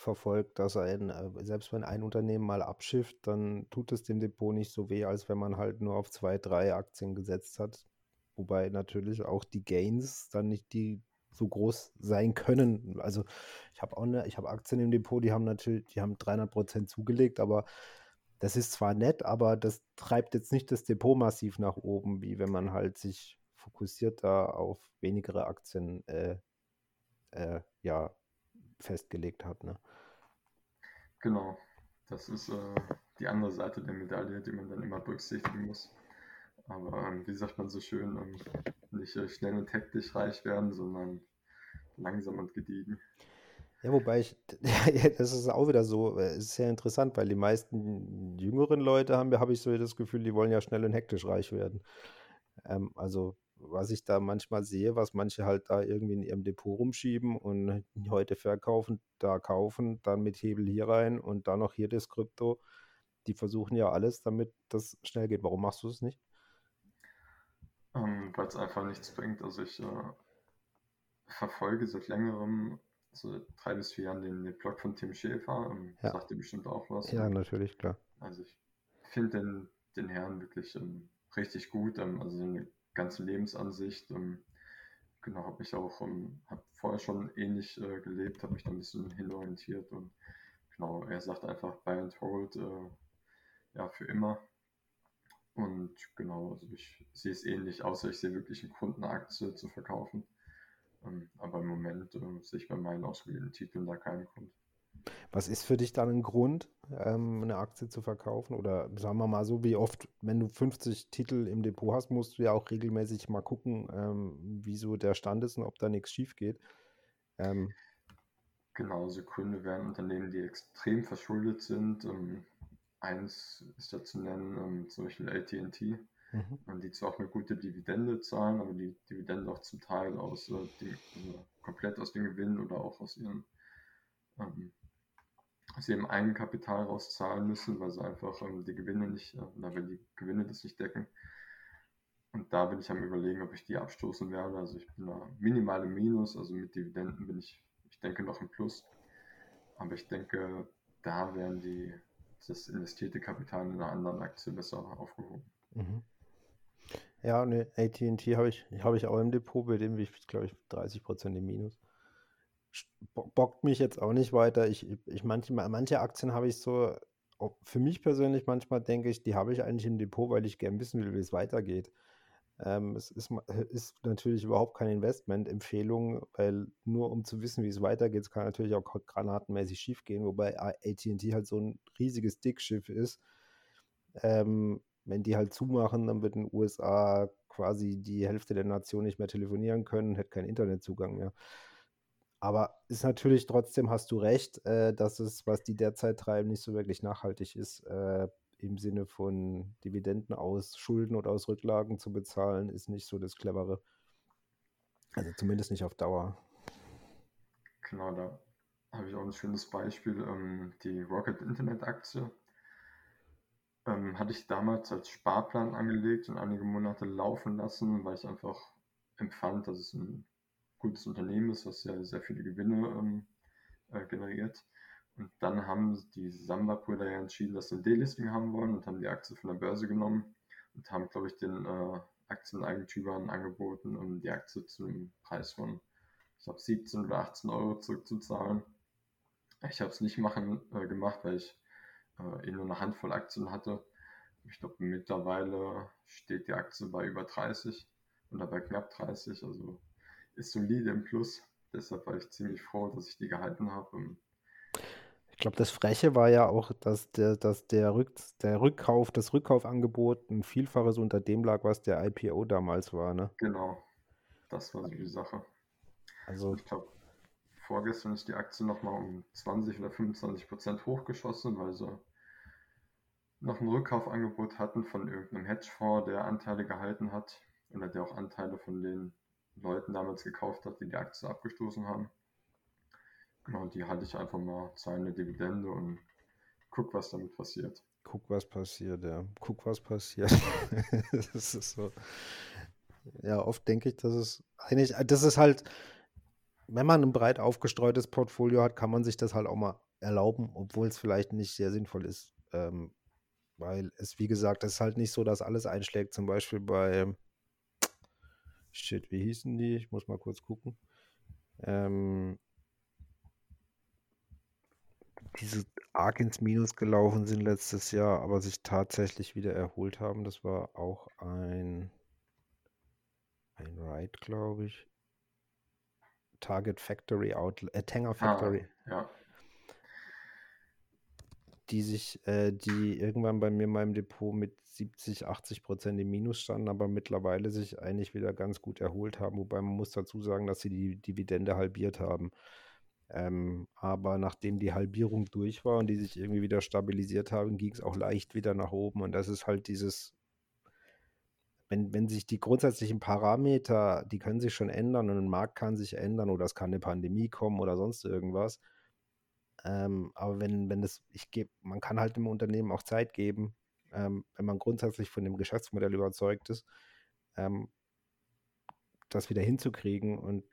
S1: verfolgt, dass ein, äh, selbst wenn ein Unternehmen mal abschifft, dann tut es dem Depot nicht so weh, als wenn man halt nur auf zwei, drei Aktien gesetzt hat. Wobei natürlich auch die Gains dann nicht die so groß sein können. Also ich habe auch eine, ich habe Aktien im Depot, die haben natürlich, die haben 300 Prozent zugelegt, aber das ist zwar nett, aber das treibt jetzt nicht das Depot massiv nach oben, wie wenn man halt sich fokussiert da auf wenigere Aktien äh, äh, ja, festgelegt hat. Ne?
S2: Genau, das ist äh, die andere Seite der Medaille, die man dann immer berücksichtigen muss. Aber ähm, wie sagt man so schön, ähm, nicht äh, schnell und hektisch reich werden, sondern langsam und gediegen.
S1: Ja, wobei ich, das ist auch wieder so, äh, es ist sehr interessant, weil die meisten jüngeren Leute haben, habe ich so das Gefühl, die wollen ja schnell und hektisch reich werden. Ähm, also was ich da manchmal sehe, was manche halt da irgendwie in ihrem Depot rumschieben und heute verkaufen, da kaufen, dann mit Hebel hier rein und dann noch hier das Krypto. Die versuchen ja alles, damit das schnell geht. Warum machst du es nicht?
S2: Ähm, Weil es einfach nichts bringt. Also ich äh, verfolge seit längerem, so drei bis vier Jahren, den, den Blog von Tim Schäfer. Ähm, ja. Sagt dir bestimmt auch was.
S1: Ja, natürlich, klar.
S2: Also ich finde den, den Herrn wirklich ähm, richtig gut. Ähm, also eine ganze Lebensansicht. Ähm, genau, habe ich auch, ähm, habe vorher schon ähnlich äh, gelebt, habe mich da ein bisschen hinorientiert und genau, er sagt einfach Buy and Hold, äh, ja, für immer. Und genau, also ich sehe es ähnlich, außer ich sehe wirklich einen Grund, eine Aktie zu verkaufen. Ähm, aber im Moment äh, sehe ich bei meinen ausgewählten Titeln da keinen Grund.
S1: Was ist für dich dann ein Grund, ähm, eine Aktie zu verkaufen? Oder sagen wir mal so, wie oft, wenn du 50 Titel im Depot hast, musst du ja auch regelmäßig mal gucken, ähm, wieso der Stand ist und ob da nichts schief geht. Ähm,
S2: genau, so Gründe wären Unternehmen, die extrem verschuldet sind. Ähm, eins ist da zu nennen, zum Beispiel ATT, mhm. die zwar auch eine gute Dividende zahlen, aber die Dividende auch zum Teil aus, äh, die, also komplett aus den Gewinnen oder auch aus ihren ähm, sie im Eigenkapital rauszahlen müssen, weil sie einfach ähm, die Gewinne nicht, äh, wenn die Gewinne das nicht decken. Und da bin ich am überlegen, ob ich die abstoßen werde. Also ich bin da minimal im Minus, also mit Dividenden bin ich, ich denke, noch im Plus. Aber ich denke, da werden die das investierte Kapital in einer anderen Aktie besser aufgehoben. Mhm.
S1: Ja, ne, AT&T habe ich, hab ich auch im Depot, bei dem bin ich, glaube ich, 30% im Minus bockt mich jetzt auch nicht weiter. Ich, ich manche, manche Aktien habe ich so, für mich persönlich manchmal denke ich, die habe ich eigentlich im Depot, weil ich gern wissen will, wie es weitergeht. Ähm, es ist, ist, natürlich überhaupt keine Investment-Empfehlung, weil nur um zu wissen, wie es weitergeht, kann natürlich auch granatenmäßig schief gehen, wobei AT&T halt so ein riesiges Dickschiff ist. Ähm, wenn die halt zumachen, dann wird in den USA quasi die Hälfte der Nation nicht mehr telefonieren können, hätte keinen Internetzugang mehr. Aber ist natürlich trotzdem, hast du recht, äh, dass es, was die derzeit treiben, nicht so wirklich nachhaltig ist. Äh, Im Sinne von Dividenden aus Schulden oder aus Rücklagen zu bezahlen, ist nicht so das Clevere. Also zumindest nicht auf Dauer.
S2: Genau, da habe ich auch ein schönes Beispiel. Ähm, die Rocket Internet Aktie ähm, hatte ich damals als Sparplan angelegt und einige Monate laufen lassen, weil ich einfach empfand, dass es ein gutes Unternehmen ist, was ja sehr viele Gewinne ähm, äh, generiert. Und dann haben die Samba-Brüder ja entschieden, dass sie ein Delisting haben wollen und haben die Aktie von der Börse genommen und haben, glaube ich, den äh, Aktieneigentümern angeboten, um die Aktie zu einem Preis von, ich glaube, 17 oder 18 Euro zurückzuzahlen. Ich habe es nicht machen, äh, gemacht, weil ich äh, eh nur eine Handvoll Aktien hatte. Ich glaube, mittlerweile steht die Aktie bei über 30 oder bei knapp 30. Also ist solide im Plus. Deshalb war ich ziemlich froh, dass ich die gehalten habe.
S1: Ich glaube, das Freche war ja auch, dass der, dass der, Rück, der Rückkauf, das Rückkaufangebot ein Vielfaches unter dem lag, was der IPO damals war, ne?
S2: Genau. Das war so die Sache. Also, ich glaube, vorgestern ist die Aktie nochmal um 20 oder 25 Prozent hochgeschossen, weil sie noch ein Rückkaufangebot hatten von irgendeinem Hedgefonds, der Anteile gehalten hat oder der auch Anteile von den Leuten damals gekauft hat, die die Aktie abgestoßen haben. Genau, die halte ich einfach mal, zahle eine Dividende und guck, was damit passiert.
S1: Guck, was passiert, ja. Guck, was passiert. das ist so. Ja, oft denke ich, dass es eigentlich, das ist halt, wenn man ein breit aufgestreutes Portfolio hat, kann man sich das halt auch mal erlauben, obwohl es vielleicht nicht sehr sinnvoll ist. Ähm, weil es, wie gesagt, es ist halt nicht so, dass alles einschlägt. Zum Beispiel bei, shit, wie hießen die? Ich muss mal kurz gucken. Ähm, diese arg ins Minus gelaufen sind letztes Jahr, aber sich tatsächlich wieder erholt haben. Das war auch ein, ein Ride, glaube ich. Target Factory Outlet, äh, Tanger ah, Factory.
S2: Ah, ja.
S1: Die sich, äh, die irgendwann bei mir in meinem Depot mit 70, 80 Prozent im Minus standen, aber mittlerweile sich eigentlich wieder ganz gut erholt haben. Wobei man muss dazu sagen, dass sie die Dividende halbiert haben. Ähm, aber nachdem die Halbierung durch war und die sich irgendwie wieder stabilisiert haben, ging es auch leicht wieder nach oben. Und das ist halt dieses, wenn, wenn sich die grundsätzlichen Parameter, die können sich schon ändern und ein Markt kann sich ändern oder es kann eine Pandemie kommen oder sonst irgendwas. Ähm, aber wenn, wenn das, ich gebe, man kann halt dem Unternehmen auch Zeit geben, ähm, wenn man grundsätzlich von dem Geschäftsmodell überzeugt ist, ähm, das wieder hinzukriegen und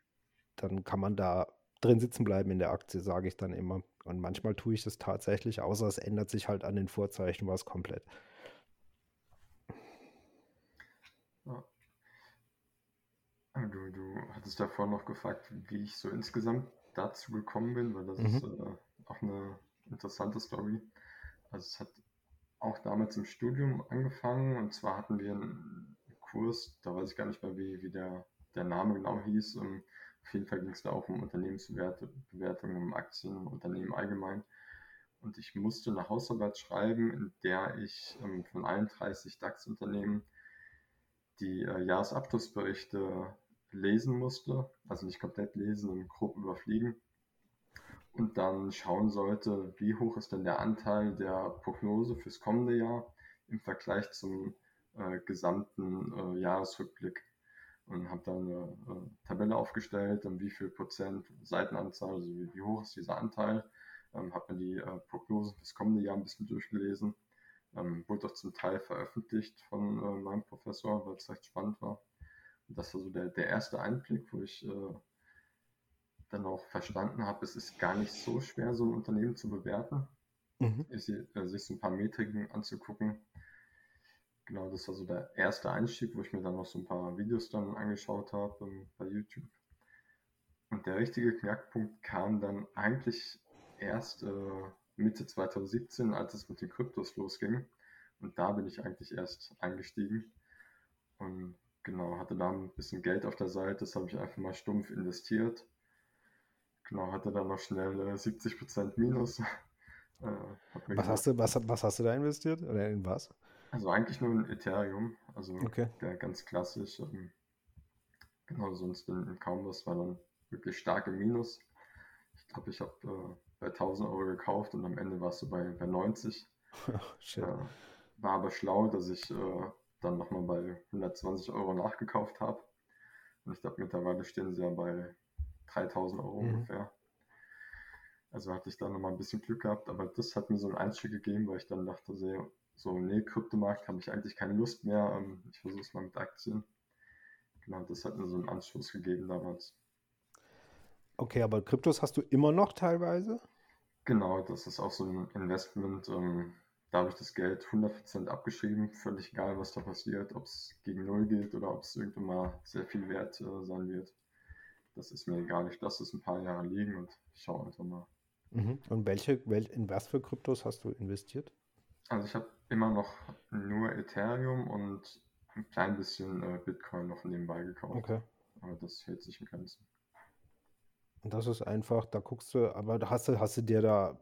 S1: dann kann man da drin sitzen bleiben in der Aktie, sage ich dann immer. Und manchmal tue ich das tatsächlich, außer es ändert sich halt an den Vorzeichen was komplett.
S2: Ja. Du, du hattest davor noch gefragt, wie ich so insgesamt dazu gekommen bin, weil das mhm. ist äh, auch eine interessante Story. Also es hat auch damals im Studium angefangen und zwar hatten wir einen Kurs, da weiß ich gar nicht mehr, wie, wie der, der Name genau hieß, um, auf jeden Fall ging es da auch um Unternehmensbewertungen, um Aktien, um Unternehmen allgemein. Und ich musste eine Hausarbeit schreiben, in der ich ähm, von 31 DAX-Unternehmen die äh, Jahresabschlussberichte lesen musste. Also nicht komplett lesen, und grob überfliegen. Und dann schauen sollte, wie hoch ist denn der Anteil der Prognose fürs kommende Jahr im Vergleich zum äh, gesamten äh, Jahresrückblick und habe dann eine, eine, Tabelle aufgestellt, um wie viel Prozent Seitenanzahl, also wie, wie hoch ist dieser Anteil. Ähm, habe mir die äh, Prognosen fürs kommende Jahr ein bisschen durchgelesen. Ähm, wurde auch zum Teil veröffentlicht von äh, meinem Professor, weil es recht spannend war. Und das war so der, der erste Einblick, wo ich äh, dann auch verstanden habe, es ist gar nicht so schwer, so ein Unternehmen zu bewerten. Mhm. Ich, äh, sich so ein paar Metriken anzugucken, genau, das war so der erste Einstieg, wo ich mir dann noch so ein paar Videos dann angeschaut habe ähm, bei YouTube. Und der richtige Knackpunkt kam dann eigentlich erst äh, Mitte 2017, als es mit den Kryptos losging. Und da bin ich eigentlich erst eingestiegen und genau, hatte da ein bisschen Geld auf der Seite, das habe ich einfach mal stumpf investiert. Genau, hatte dann noch schnell äh, 70% Minus.
S1: äh, was, hast du, was, was hast du da investiert oder in was?
S2: Also eigentlich nur in Ethereum, also okay. der ganz klassisch. Ähm, genau, sonst in, kaum was war dann wirklich stark im Minus. Ich glaube, ich habe äh, bei 1000 Euro gekauft und am Ende warst du bei, bei 90. äh, war aber schlau, dass ich äh, dann nochmal bei 120 Euro nachgekauft habe. Und ich glaube, mittlerweile stehen sie ja bei 3000 Euro mhm. ungefähr. Also hatte ich da nochmal ein bisschen Glück gehabt, aber das hat mir so einen Einstieg gegeben, weil ich dann dachte, so, nee, Kryptomarkt habe ich eigentlich keine Lust mehr. Ähm, ich versuche es mal mit Aktien. Genau, das hat mir so einen Anschluss gegeben damals.
S1: Okay, aber Kryptos hast du immer noch teilweise?
S2: Genau, das ist auch so ein Investment. Ähm, da habe ich das Geld 100% abgeschrieben, völlig egal, was da passiert, ob es gegen Null geht oder ob es irgendwann mal sehr viel wert äh, sein wird. Das ist mir egal. Ich lasse es ein paar Jahre liegen und ich schaue einfach mal.
S1: Mhm. Und welche, in was für Kryptos hast du investiert?
S2: Also ich habe immer noch nur Ethereum und ein klein bisschen äh, Bitcoin noch nebenbei gekauft.
S1: Okay.
S2: Aber das hält sich im Grenzen.
S1: Und das ist einfach, da guckst du, aber hast du, hast du dir da,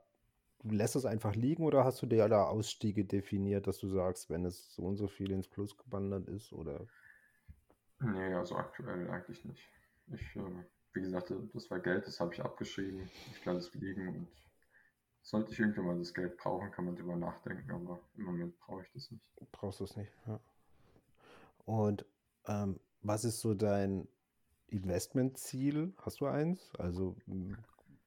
S1: du lässt es einfach liegen oder hast du dir da Ausstiege definiert, dass du sagst, wenn es so und so viel ins Plus gewandert ist oder?
S2: Nee, also aktuell eigentlich nicht. Ich, äh, wie gesagt, das war Geld, das habe ich abgeschrieben. Ich lasse es liegen und sollte ich irgendwann mal das Geld brauchen, kann man drüber nachdenken, aber im Moment brauche ich das nicht.
S1: Brauchst du es nicht, ja. Und ähm, was ist so dein Investmentziel? Hast du eins? Also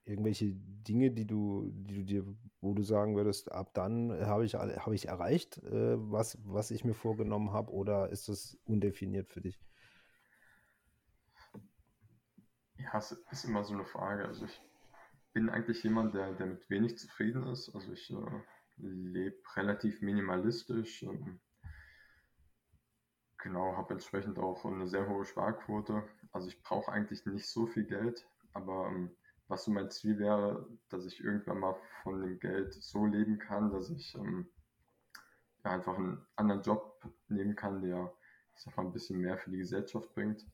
S1: irgendwelche Dinge, die du, die du dir, wo du sagen würdest, ab dann habe ich, habe ich erreicht, äh, was, was ich mir vorgenommen habe, oder ist das undefiniert für dich?
S2: Ja, es ist immer so eine Frage. Also ich bin eigentlich jemand, der, der mit wenig zufrieden ist. Also ich äh, lebe relativ minimalistisch. Ähm, genau, habe entsprechend auch eine sehr hohe Sparquote. Also ich brauche eigentlich nicht so viel Geld, aber ähm, was so mein Ziel wäre, dass ich irgendwann mal von dem Geld so leben kann, dass ich ähm, ja, einfach einen anderen Job nehmen kann, der ich sag mal, ein bisschen mehr für die Gesellschaft bringt.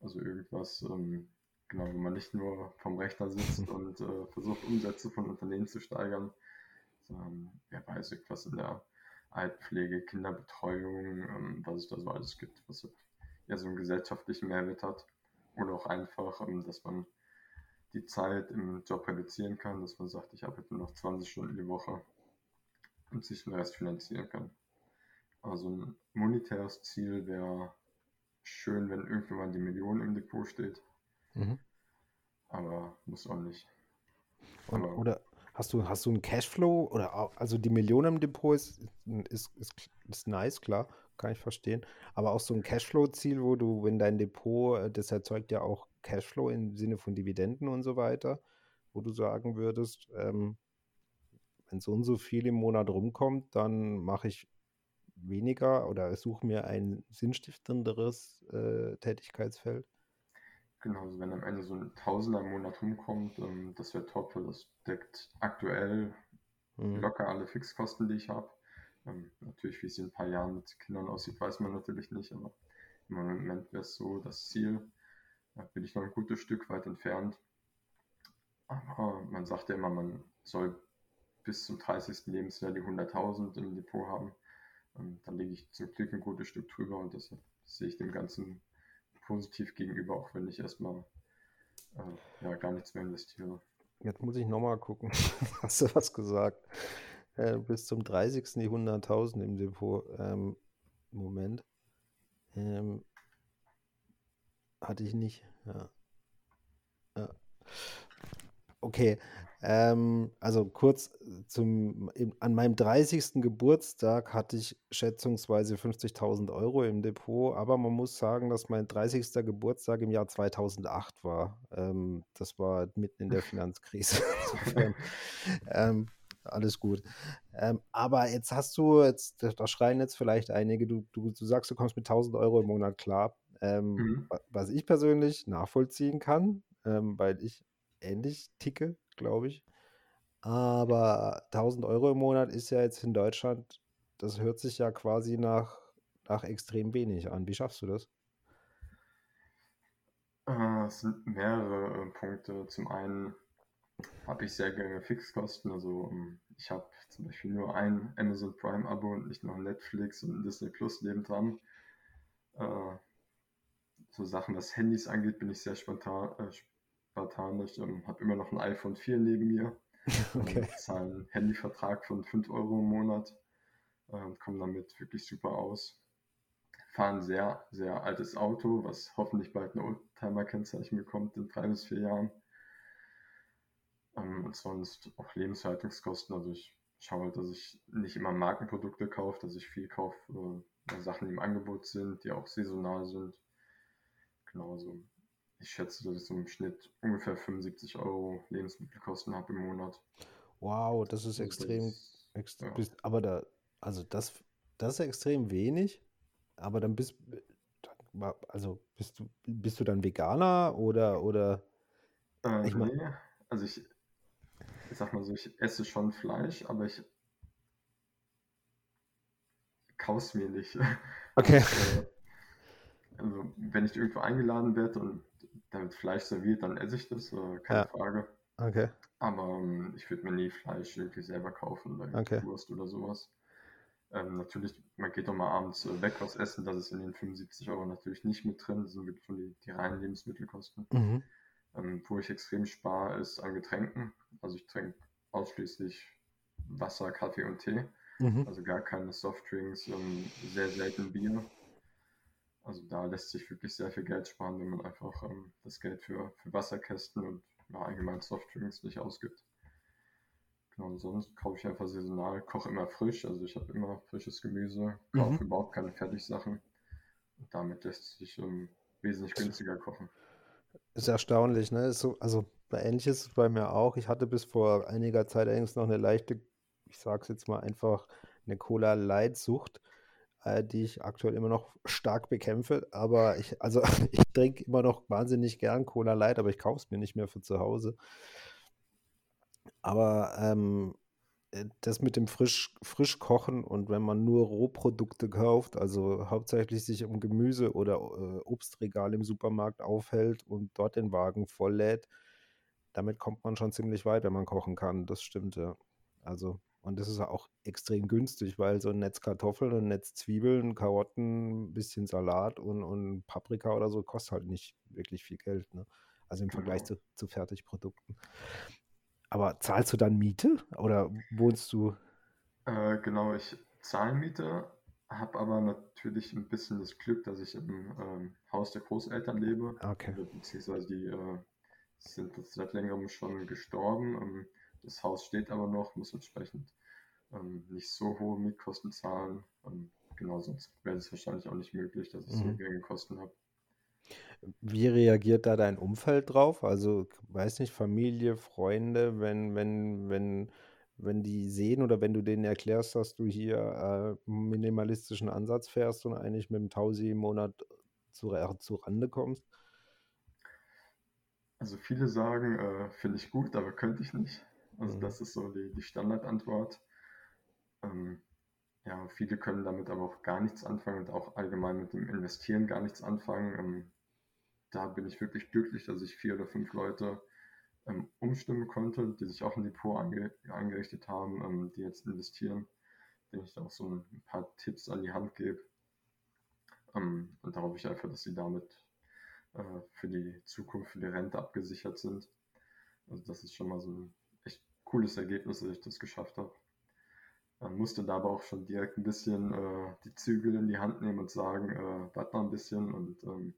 S2: Also irgendwas, ähm, genau, wo man nicht nur vom Rechner sitzt und äh, versucht, Umsätze von Unternehmen zu steigern, sondern wer weiß, irgendwas in der Altenpflege, Kinderbetreuung, ähm, was es da so alles gibt, was ja so einen gesellschaftlichen Mehrwert hat. Oder auch einfach, ähm, dass man die Zeit im Job reduzieren kann, dass man sagt, ich arbeite nur noch 20 Stunden die Woche und sich den Rest finanzieren kann. Also ein monetäres Ziel wäre schön, wenn irgendwann die Million im Depot steht. Mhm. Aber muss auch nicht.
S1: Und, oder hast du, hast du einen Cashflow oder also die Million im Depot ist, ist, ist, ist nice, klar, kann ich verstehen. Aber auch so ein Cashflow-Ziel, wo du, wenn dein Depot, äh, das erzeugt ja auch Cashflow im Sinne von Dividenden und so weiter, wo du sagen würdest, ähm, wenn so und so viel im Monat rumkommt, dann mache ich weniger oder suche mir ein sinnstiftenderes äh, Tätigkeitsfeld?
S2: Genau, also wenn am Ende so ein Tausender im Monat rumkommt, ähm, das wäre top, weil das deckt aktuell mhm. locker alle Fixkosten, die ich habe. Ähm, natürlich, wie es in ein paar Jahren mit Kindern aussieht, weiß man natürlich nicht, aber im Moment wäre es so das Ziel. Da bin ich noch ein gutes Stück weit entfernt. Aber man sagt ja immer, man soll bis zum 30. Lebensjahr die 100.000 im Depot haben. Und dann liege ich zum Glück ein gutes Stück drüber und deshalb sehe ich dem Ganzen positiv gegenüber, auch wenn ich erstmal äh, ja, gar nichts mehr investiere.
S1: Jetzt muss ich nochmal gucken. Hast du was gesagt? Äh, bis zum 30. die 100.000 im Depot. Ähm, Moment. Ähm, hatte ich nicht. Ja. ja. Okay. Ähm, also kurz zum, an meinem 30. Geburtstag hatte ich schätzungsweise 50.000 Euro im Depot, aber man muss sagen, dass mein 30. Geburtstag im Jahr 2008 war. Ähm, das war mitten in der Finanzkrise. Insofern, ähm, alles gut. Ähm, aber jetzt hast du, jetzt, da schreien jetzt vielleicht einige, du, du, du sagst, du kommst mit 1000 Euro im Monat klar. Ähm, mhm. Was ich persönlich nachvollziehen kann, ähm, weil ich ähnlich ticke, glaube ich. Aber 1000 Euro im Monat ist ja jetzt in Deutschland, das hört sich ja quasi nach, nach extrem wenig an. Wie schaffst du das?
S2: Äh, es sind mehrere äh, Punkte. Zum einen habe ich sehr geringe Fixkosten. Also ähm, ich habe zum Beispiel nur ein Amazon Prime Abo und nicht noch Netflix und Disney Plus neben dran. Äh, so Sachen, was Handys angeht, bin ich sehr spontan, äh, spartanisch. Ähm, habe immer noch ein iPhone 4 neben mir. Okay. Ähm, zahle einen Handyvertrag von 5 Euro im Monat äh, und komme damit wirklich super aus. Fahre ein sehr, sehr altes Auto, was hoffentlich bald ein Oldtimer-Kennzeichen bekommt in drei bis vier Jahren. Ähm, und sonst auch Lebenshaltungskosten. Also ich schaue halt, dass ich nicht immer Markenprodukte kaufe, dass ich viel kaufe, äh, Sachen, die im Angebot sind, die auch saisonal sind. Genauso. Ich schätze, dass ich so im Schnitt ungefähr 75 Euro Lebensmittelkosten habe im Monat.
S1: Wow, das ist extrem. Das, ext ja. bist, aber da, also das, das ist extrem wenig. Aber dann bist, also bist du, bist du dann Veganer oder oder?
S2: Äh, ich mein, nee, also ich, ich sag mal so, ich esse schon Fleisch, aber ich kaus mir nicht.
S1: Okay.
S2: Also, wenn ich irgendwo eingeladen werde und wird Fleisch serviert, dann esse ich das, äh, keine ja. Frage.
S1: Okay.
S2: Aber ähm, ich würde mir nie Fleisch irgendwie selber kaufen oder
S1: okay.
S2: Wurst oder sowas. Ähm, natürlich, man geht doch mal abends äh, weg aus Essen, das ist in den 75 Euro natürlich nicht mit drin, das sind wirklich schon die, die reinen Lebensmittelkosten. Mhm. Ähm, wo ich extrem spare, ist an Getränken. Also ich trinke ausschließlich Wasser, Kaffee und Tee. Mhm. Also gar keine Softdrinks, ähm, sehr selten Bier. Also da lässt sich wirklich sehr viel Geld sparen, wenn man einfach ähm, das Geld für, für Wasserkästen und ja, allgemein Softdrinks nicht ausgibt. Genau, und sonst kaufe ich einfach saisonal, koche immer frisch, also ich habe immer frisches Gemüse, kaufe mhm. überhaupt keine Fertigsachen. Und damit lässt sich ähm, wesentlich günstiger kochen.
S1: Ist erstaunlich, ne? Ist so, also ähnlich ist bei mir auch. Ich hatte bis vor einiger Zeit allerdings noch eine leichte, ich sag's jetzt mal einfach, eine Cola-Light-Sucht, äh, die ich aktuell immer noch stark bekämpfe. Aber ich, also ich trinke immer noch wahnsinnig gern Cola Light, aber ich kaufe es mir nicht mehr für zu Hause. Aber ähm, äh, das mit dem frisch, frisch und wenn man nur Rohprodukte kauft, also hauptsächlich sich um Gemüse oder äh, Obstregal im Supermarkt aufhält und dort den Wagen volllädt, damit kommt man schon ziemlich weit, wenn man kochen kann. Das stimmt, ja. Also, und das ist auch extrem günstig, weil so ein Netz Kartoffeln, ein Netz Zwiebeln, Karotten, ein bisschen Salat und, und Paprika oder so kostet halt nicht wirklich viel Geld. Ne? Also im Vergleich genau. zu, zu Fertigprodukten. Aber zahlst du dann Miete oder wohnst du?
S2: Äh, genau, ich zahle Miete, habe aber natürlich ein bisschen das Glück, dass ich im ähm, Haus der Großeltern lebe.
S1: Okay.
S2: Beziehungsweise die äh, sind seit längerem schon gestorben. Ähm, das Haus steht aber noch, muss entsprechend ähm, nicht so hohe Mietkosten zahlen. Ähm, genau, sonst wäre es wahrscheinlich auch nicht möglich, dass ich mhm. so geringe Kosten habe.
S1: Wie reagiert da dein Umfeld drauf? Also, weiß nicht, Familie, Freunde, wenn, wenn, wenn, wenn die sehen oder wenn du denen erklärst, dass du hier äh, minimalistischen Ansatz fährst und eigentlich mit dem Tausi im Monat zu, zu Rande kommst?
S2: Also viele sagen, äh, finde ich gut, aber könnte ich nicht. Also mhm. das ist so die, die Standardantwort. Ähm, ja, viele können damit aber auch gar nichts anfangen und auch allgemein mit dem Investieren gar nichts anfangen. Ähm, da bin ich wirklich glücklich, dass ich vier oder fünf Leute ähm, umstimmen konnte, die sich auch ein Depot ange eingerichtet haben, ähm, die jetzt investieren, denen ich auch so ein paar Tipps an die Hand gebe. Ähm, und da hoffe ich einfach, dass sie damit äh, für die Zukunft, für die Rente abgesichert sind. Also das ist schon mal so ein cooles Ergebnis, dass ich das geschafft habe. Man musste da aber auch schon direkt ein bisschen äh, die Zügel in die Hand nehmen und sagen, äh, warte mal ein bisschen und ähm,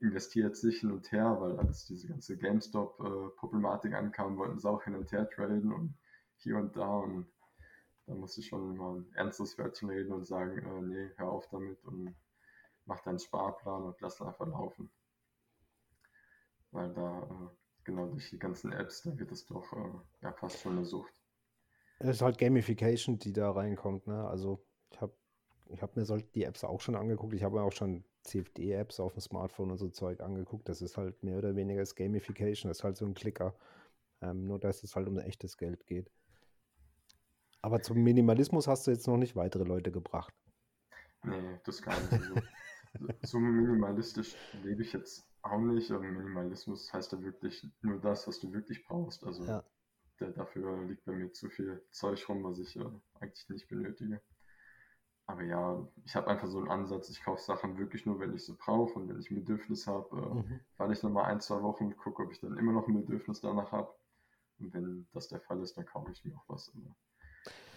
S2: investiert sich hin und her, weil als diese ganze GameStop-Problematik ankam, wollten sie auch hin und her traden und hier und da und da musste ich schon mal ein ernstes Wörtchen reden und sagen, äh, nee, hör auf damit und mach deinen Sparplan und lass einfach laufen. Weil da, äh, genau durch die ganzen Apps, da wird es doch äh, ja fast schon eine Sucht.
S1: Es ist halt Gamification, die da reinkommt, ne? Also ich habe ich hab mir die Apps auch schon angeguckt. Ich habe mir auch schon CFD-Apps auf dem Smartphone und so Zeug angeguckt. Das ist halt mehr oder weniger das Gamification. Das ist halt so ein Klicker. Ähm, nur, dass es halt um echtes Geld geht. Aber zum Minimalismus hast du jetzt noch nicht weitere Leute gebracht.
S2: Nee, das gar nicht. Also, so minimalistisch lebe ich jetzt auch nicht. Aber Minimalismus heißt ja wirklich nur das, was du wirklich brauchst. Also ja. der, dafür liegt bei mir zu viel Zeug rum, was ich äh, eigentlich nicht benötige. Aber ja, ich habe einfach so einen Ansatz, ich kaufe Sachen wirklich nur, wenn ich sie brauche und wenn ich ein Bedürfnis habe, äh, mhm. warte ich nochmal ein, zwei Wochen gucke, ob ich dann immer noch ein Bedürfnis danach habe. Und wenn das der Fall ist, dann kaufe ich mir auch was. Aber,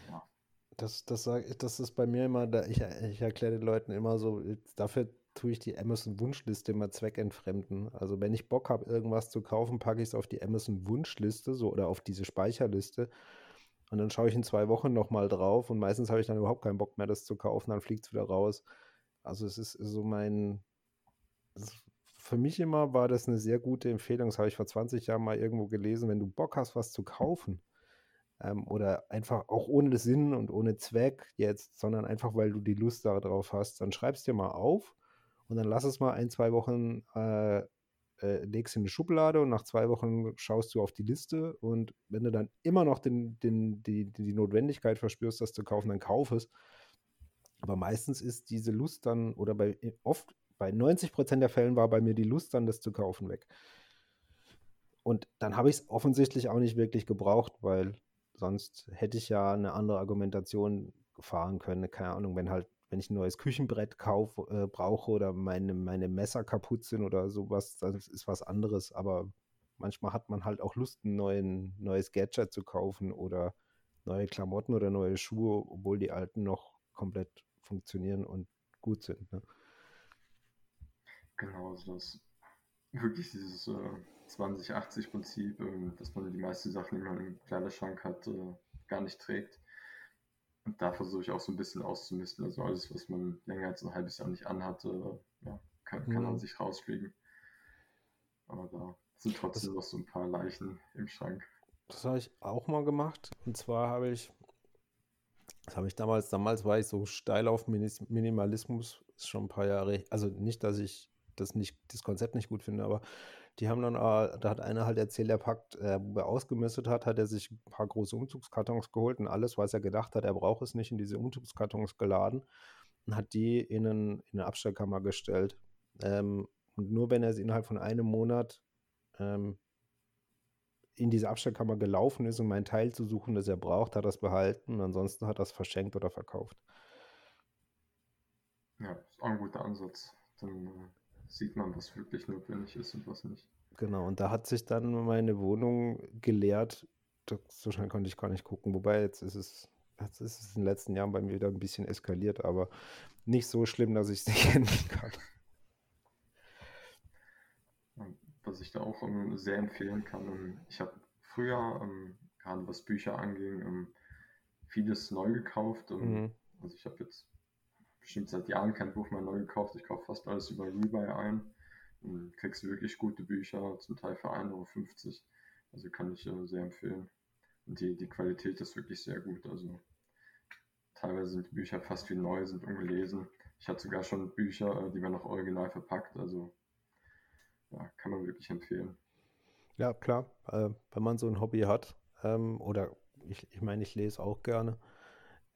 S1: ja. Das, das, sag, das ist bei mir immer, da, ich, ich erkläre den Leuten immer so, dafür tue ich die Amazon-Wunschliste immer zweckentfremden. Also wenn ich Bock habe, irgendwas zu kaufen, packe ich es auf die Amazon-Wunschliste so, oder auf diese Speicherliste und dann schaue ich in zwei Wochen nochmal drauf und meistens habe ich dann überhaupt keinen Bock mehr, das zu kaufen, dann fliegt es wieder raus. Also es ist so mein, für mich immer war das eine sehr gute Empfehlung, das habe ich vor 20 Jahren mal irgendwo gelesen, wenn du Bock hast, was zu kaufen ähm, oder einfach auch ohne Sinn und ohne Zweck jetzt, sondern einfach, weil du die Lust darauf hast, dann schreibst dir mal auf und dann lass es mal ein, zwei Wochen äh, äh, legst in eine Schublade und nach zwei Wochen schaust du auf die Liste und wenn du dann immer noch den, den, die, die Notwendigkeit verspürst, das zu kaufen, dann kauf es. Aber meistens ist diese Lust dann, oder bei oft, bei 90 Prozent der Fällen war bei mir die Lust dann, das zu kaufen, weg. Und dann habe ich es offensichtlich auch nicht wirklich gebraucht, weil sonst hätte ich ja eine andere Argumentation fahren können. Keine Ahnung, wenn halt wenn ich ein neues Küchenbrett kaufe, äh, brauche oder meine, meine Messer kaputt sind oder sowas, das ist was anderes. Aber manchmal hat man halt auch Lust, ein neuen, neues Gadget zu kaufen oder neue Klamotten oder neue Schuhe, obwohl die alten noch komplett funktionieren und gut sind. Ne?
S2: Genau, also das wirklich dieses äh, 20-80-Prinzip, äh, dass man die meisten Sachen, die man im Kleiderschrank hat, äh, gar nicht trägt. Und da versuche ich auch so ein bisschen auszumisten. Also alles, was man länger als ein halbes Jahr nicht anhatte, ja, kann, kann man mhm. sich rausfliegen. Aber da sind trotzdem das, noch so ein paar Leichen im Schrank.
S1: Das habe ich auch mal gemacht. Und zwar habe ich, das habe ich damals, damals war ich so steil auf Minimalismus, ist schon ein paar Jahre, also nicht, dass ich das nicht, das Konzept nicht gut finde, aber die haben dann, äh, da hat einer halt erzählt, er packt, äh, wo er ausgemistet hat, hat er sich ein paar große Umzugskartons geholt und alles, was er gedacht hat, er braucht es nicht, in diese Umzugskartons geladen und hat die in, einen, in eine Abstellkammer gestellt. Ähm, und nur wenn er sie innerhalb von einem Monat ähm, in diese Abstellkammer gelaufen ist, um ein Teil zu suchen, das er braucht, hat er es behalten und ansonsten hat er es verschenkt oder verkauft.
S2: Ja, ist auch ein guter Ansatz. Dann äh, sieht man, was wirklich notwendig ist und was nicht.
S1: Genau, und da hat sich dann meine Wohnung geleert. So schnell konnte ich gar nicht gucken. Wobei jetzt ist es, jetzt ist es in den letzten Jahren bei mir wieder ein bisschen eskaliert, aber nicht so schlimm, dass ich es nicht handeln kann.
S2: Was ich da auch um, ähm, sehr empfehlen kann, um, ähm, ich habe früher, um, ähm, gerade was Bücher anging, vieles neu gekauft. Mhm. Also ich habe jetzt bestimmt seit Jahren kein Buch mehr neu gekauft. Ich kaufe fast alles über Rebuy ein. Und kriegst wirklich gute Bücher, zum Teil für 1,50 Euro. Also kann ich äh, sehr empfehlen. Und die, die Qualität ist wirklich sehr gut. Also teilweise sind die Bücher fast wie neu, sind ungelesen. Ich hatte sogar schon Bücher, äh, die waren noch original verpackt. Also ja, kann man wirklich empfehlen.
S1: Ja, klar. Äh, wenn man so ein Hobby hat, ähm, oder ich, ich meine, ich lese auch gerne,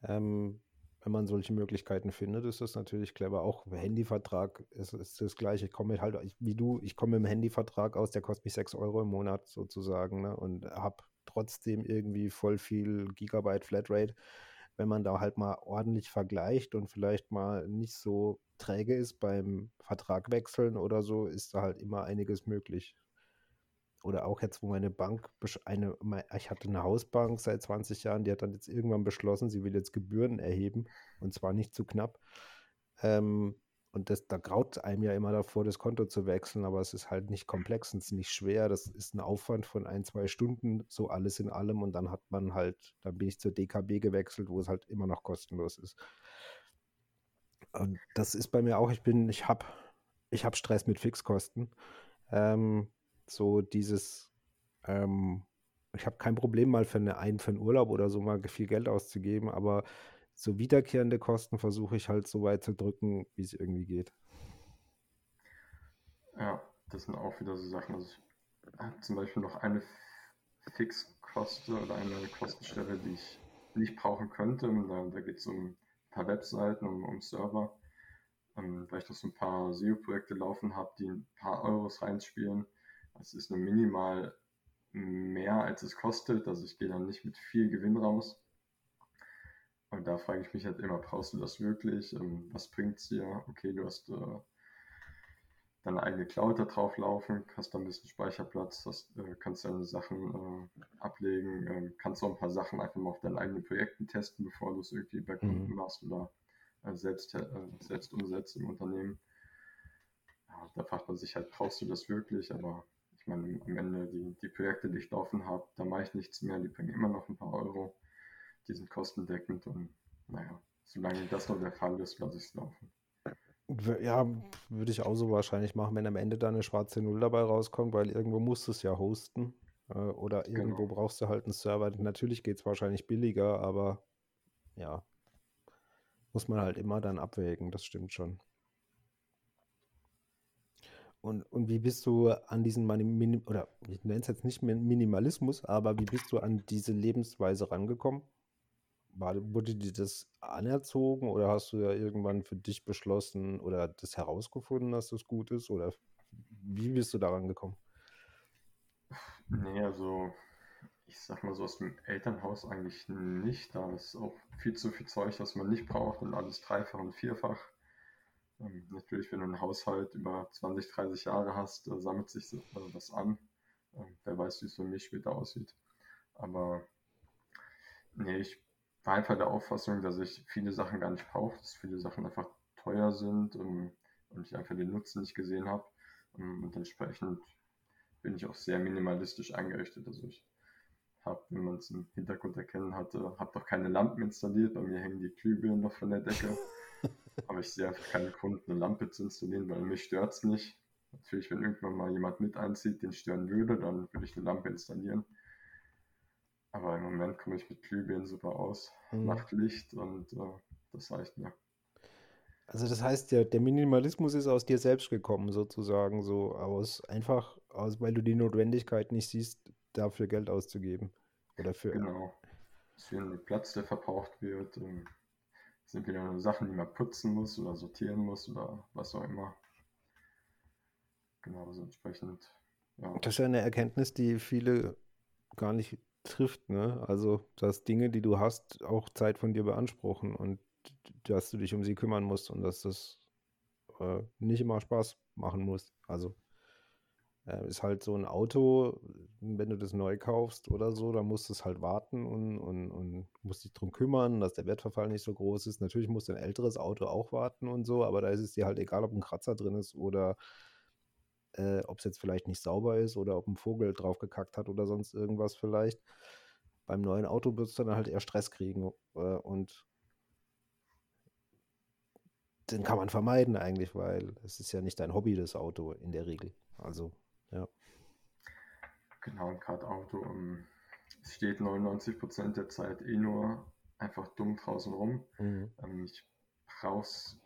S1: ähm, wenn man solche Möglichkeiten findet, ist das natürlich clever. Auch Handyvertrag ist, ist das gleiche. Ich komme halt, wie du, ich komme im Handyvertrag aus, der kostet mich 6 Euro im Monat sozusagen ne, und habe trotzdem irgendwie voll viel Gigabyte Flatrate. Wenn man da halt mal ordentlich vergleicht und vielleicht mal nicht so träge ist beim Vertrag wechseln oder so, ist da halt immer einiges möglich oder auch jetzt, wo meine Bank, eine, ich hatte eine Hausbank seit 20 Jahren, die hat dann jetzt irgendwann beschlossen, sie will jetzt Gebühren erheben und zwar nicht zu knapp. Ähm, und das, da graut einem ja immer davor, das Konto zu wechseln, aber es ist halt nicht komplex und es ist nicht schwer. Das ist ein Aufwand von ein, zwei Stunden, so alles in allem. Und dann hat man halt, dann bin ich zur DKB gewechselt, wo es halt immer noch kostenlos ist. Und das ist bei mir auch, ich bin, ich habe ich hab Stress mit Fixkosten. Ähm, so dieses, ähm, ich habe kein Problem mal für, eine, ein, für einen Urlaub oder so mal viel Geld auszugeben, aber so wiederkehrende Kosten versuche ich halt so weit zu drücken, wie es irgendwie geht.
S2: Ja, das sind auch wieder so Sachen. Also ich habe zum Beispiel noch eine Fixkoste oder eine Kostenstelle, die ich nicht brauchen könnte. Und da, da geht es um ein paar Webseiten, um, um Server, ähm, weil ich noch so ein paar SEO-Projekte laufen habe, die ein paar Euros reinspielen. Es ist nur minimal mehr, als es kostet. Also ich gehe dann nicht mit viel Gewinn raus. Und da frage ich mich halt immer, brauchst du das wirklich? Ähm, was bringt es dir? Okay, du hast äh, deine eigene Cloud da drauf laufen, hast da ein bisschen Speicherplatz, hast, äh, kannst deine Sachen äh, ablegen, äh, kannst auch ein paar Sachen einfach mal auf deinen eigenen Projekten testen, bevor du es irgendwie bei Kunden mhm. machst oder äh, selbst, äh, selbst umsetzt im Unternehmen. Ja, da fragt man sich halt, brauchst du das wirklich? Aber ich meine, am Ende die, die Projekte, die ich laufen habe, da mache ich nichts mehr, die bringen immer noch ein paar Euro, die sind kostendeckend und naja, solange das noch der Fall ist, lasse ich es laufen.
S1: Ja, würde ich auch so wahrscheinlich machen, wenn am Ende da eine schwarze Null dabei rauskommt, weil irgendwo musst du es ja hosten äh, oder irgendwo genau. brauchst du halt einen Server. Natürlich geht es wahrscheinlich billiger, aber ja, muss man halt immer dann abwägen, das stimmt schon. Und, und wie bist du an diesen Mani oder ich nenne es jetzt nicht mehr Minimalismus, aber wie bist du an diese Lebensweise rangekommen? War, wurde dir das anerzogen oder hast du ja irgendwann für dich beschlossen oder das herausgefunden, dass das gut ist? Oder wie bist du daran gekommen?
S2: Nee, also ich sag mal so aus dem Elternhaus eigentlich nicht. Da ist auch viel zu viel Zeug, das man nicht braucht und alles dreifach und vierfach. Ähm, natürlich, wenn du einen Haushalt über 20, 30 Jahre hast, äh, sammelt sich das an. Ähm, wer weiß, wie es für mich später aussieht. Aber nee, ich war einfach der Auffassung, dass ich viele Sachen gar nicht brauche, dass viele Sachen einfach teuer sind und, und ich einfach den Nutzen nicht gesehen habe. Und entsprechend bin ich auch sehr minimalistisch eingerichtet. Also ich habe, wenn man es im Hintergrund erkennen hatte, habe doch keine Lampen installiert. Bei mir hängen die Glühbirnen noch von der Decke. Aber ich sehe einfach keinen Grund, eine Lampe zu installieren, weil mich stört es nicht. Natürlich, wenn irgendwann mal jemand mit einzieht, den stören würde, dann würde ich eine Lampe installieren. Aber im Moment komme ich mit Glühbirnen super aus. Mhm. Macht Licht und äh, das reicht mir.
S1: Also das heißt, der, der Minimalismus ist aus dir selbst gekommen, sozusagen, so aus einfach, aus, weil du die Notwendigkeit nicht siehst, dafür Geld auszugeben. Oder für.
S2: Genau. Es ist viel Platz, der verbraucht wird. Und es sind wieder Sachen, die man putzen muss oder sortieren muss oder was auch immer. Genau, also entsprechend.
S1: Ja. Das ist ja eine Erkenntnis, die viele gar nicht trifft, ne? Also, dass Dinge, die du hast, auch Zeit von dir beanspruchen und dass du dich um sie kümmern musst und dass das äh, nicht immer Spaß machen muss. Also äh, ist halt so ein Auto, wenn du das neu kaufst oder so, dann musst du es halt warten und, und, und musst dich drum kümmern, dass der Wertverfall nicht so groß ist. Natürlich musst du ein älteres Auto auch warten und so, aber da ist es dir halt egal, ob ein Kratzer drin ist oder äh, ob es jetzt vielleicht nicht sauber ist oder ob ein Vogel drauf gekackt hat oder sonst irgendwas vielleicht. Beim neuen Auto wirst du dann halt eher Stress kriegen äh, und den kann man vermeiden eigentlich, weil es ist ja nicht dein Hobby, das Auto in der Regel. Also, ja.
S2: Genau, und gerade Auto, um, ähm, es steht 99 Prozent der Zeit eh nur einfach dumm draußen rum. Mhm. Ähm, ich brauche es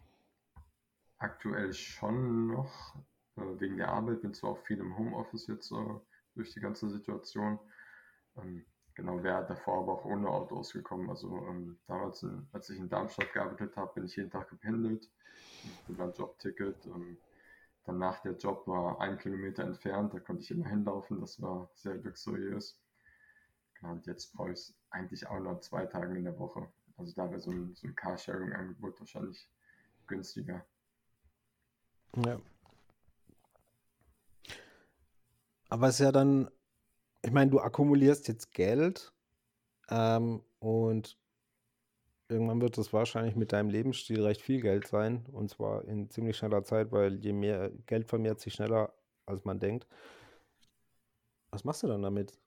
S2: aktuell schon noch äh, wegen der Arbeit, bin zwar auch viel im Homeoffice jetzt äh, durch die ganze Situation. Ähm, Genau, wäre davor aber auch ohne Auto ausgekommen. Also ähm, damals, in, als ich in Darmstadt gearbeitet habe, bin ich jeden Tag gependelt, mit meinem Jobticket. Ähm, danach der Job war ein Kilometer entfernt, da konnte ich immer hinlaufen, das war sehr luxuriös. Und jetzt brauche ich es eigentlich auch nur zwei Tage in der Woche. Also da wäre so ein, so ein Carsharing-Angebot wahrscheinlich günstiger.
S1: Ja. Aber es ist ja dann ich meine, du akkumulierst jetzt Geld ähm, und irgendwann wird es wahrscheinlich mit deinem Lebensstil recht viel Geld sein und zwar in ziemlich schneller Zeit, weil je mehr Geld vermehrt sich schneller, als man denkt. Was machst du dann damit?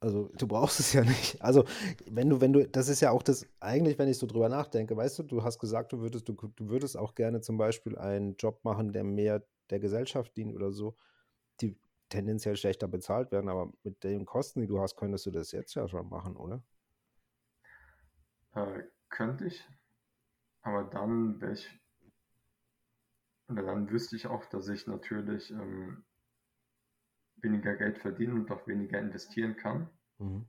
S1: Also, du brauchst es ja nicht. Also, wenn du, wenn du, das ist ja auch das, eigentlich, wenn ich so drüber nachdenke, weißt du, du hast gesagt, du würdest, du, du würdest auch gerne zum Beispiel einen Job machen, der mehr der Gesellschaft dient oder so. Die tendenziell schlechter bezahlt werden, aber mit den Kosten, die du hast, könntest du das jetzt ja schon machen, oder?
S2: Könnte ich, aber dann wäre ich, oder dann wüsste ich auch, dass ich natürlich ähm, weniger Geld verdienen und auch weniger investieren kann. Mhm.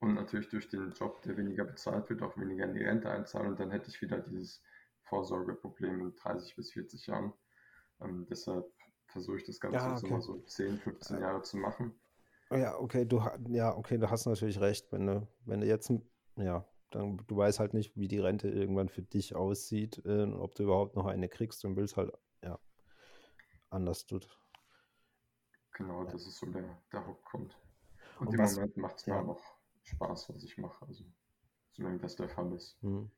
S2: Und natürlich durch den Job, der weniger bezahlt wird, auch weniger in die Rente einzahlen. Und dann hätte ich wieder dieses Vorsorgeproblem in 30 bis 40 Jahren. Ähm, deshalb versuche ich das Ganze ja, okay. immer so 10, 15 ja. Jahre zu machen.
S1: Ja, okay, du ja, okay, du hast natürlich recht, wenn du, wenn du jetzt, ja, dann du weißt halt nicht, wie die Rente irgendwann für dich aussieht, äh, ob du überhaupt noch eine kriegst und willst halt, ja, anders tut.
S2: Genau, das ist so der, der Hauptgrund. Und, und im was, Moment macht es mir ja. auch Spaß, was ich mache, also solange das der Fall ist. Mhm.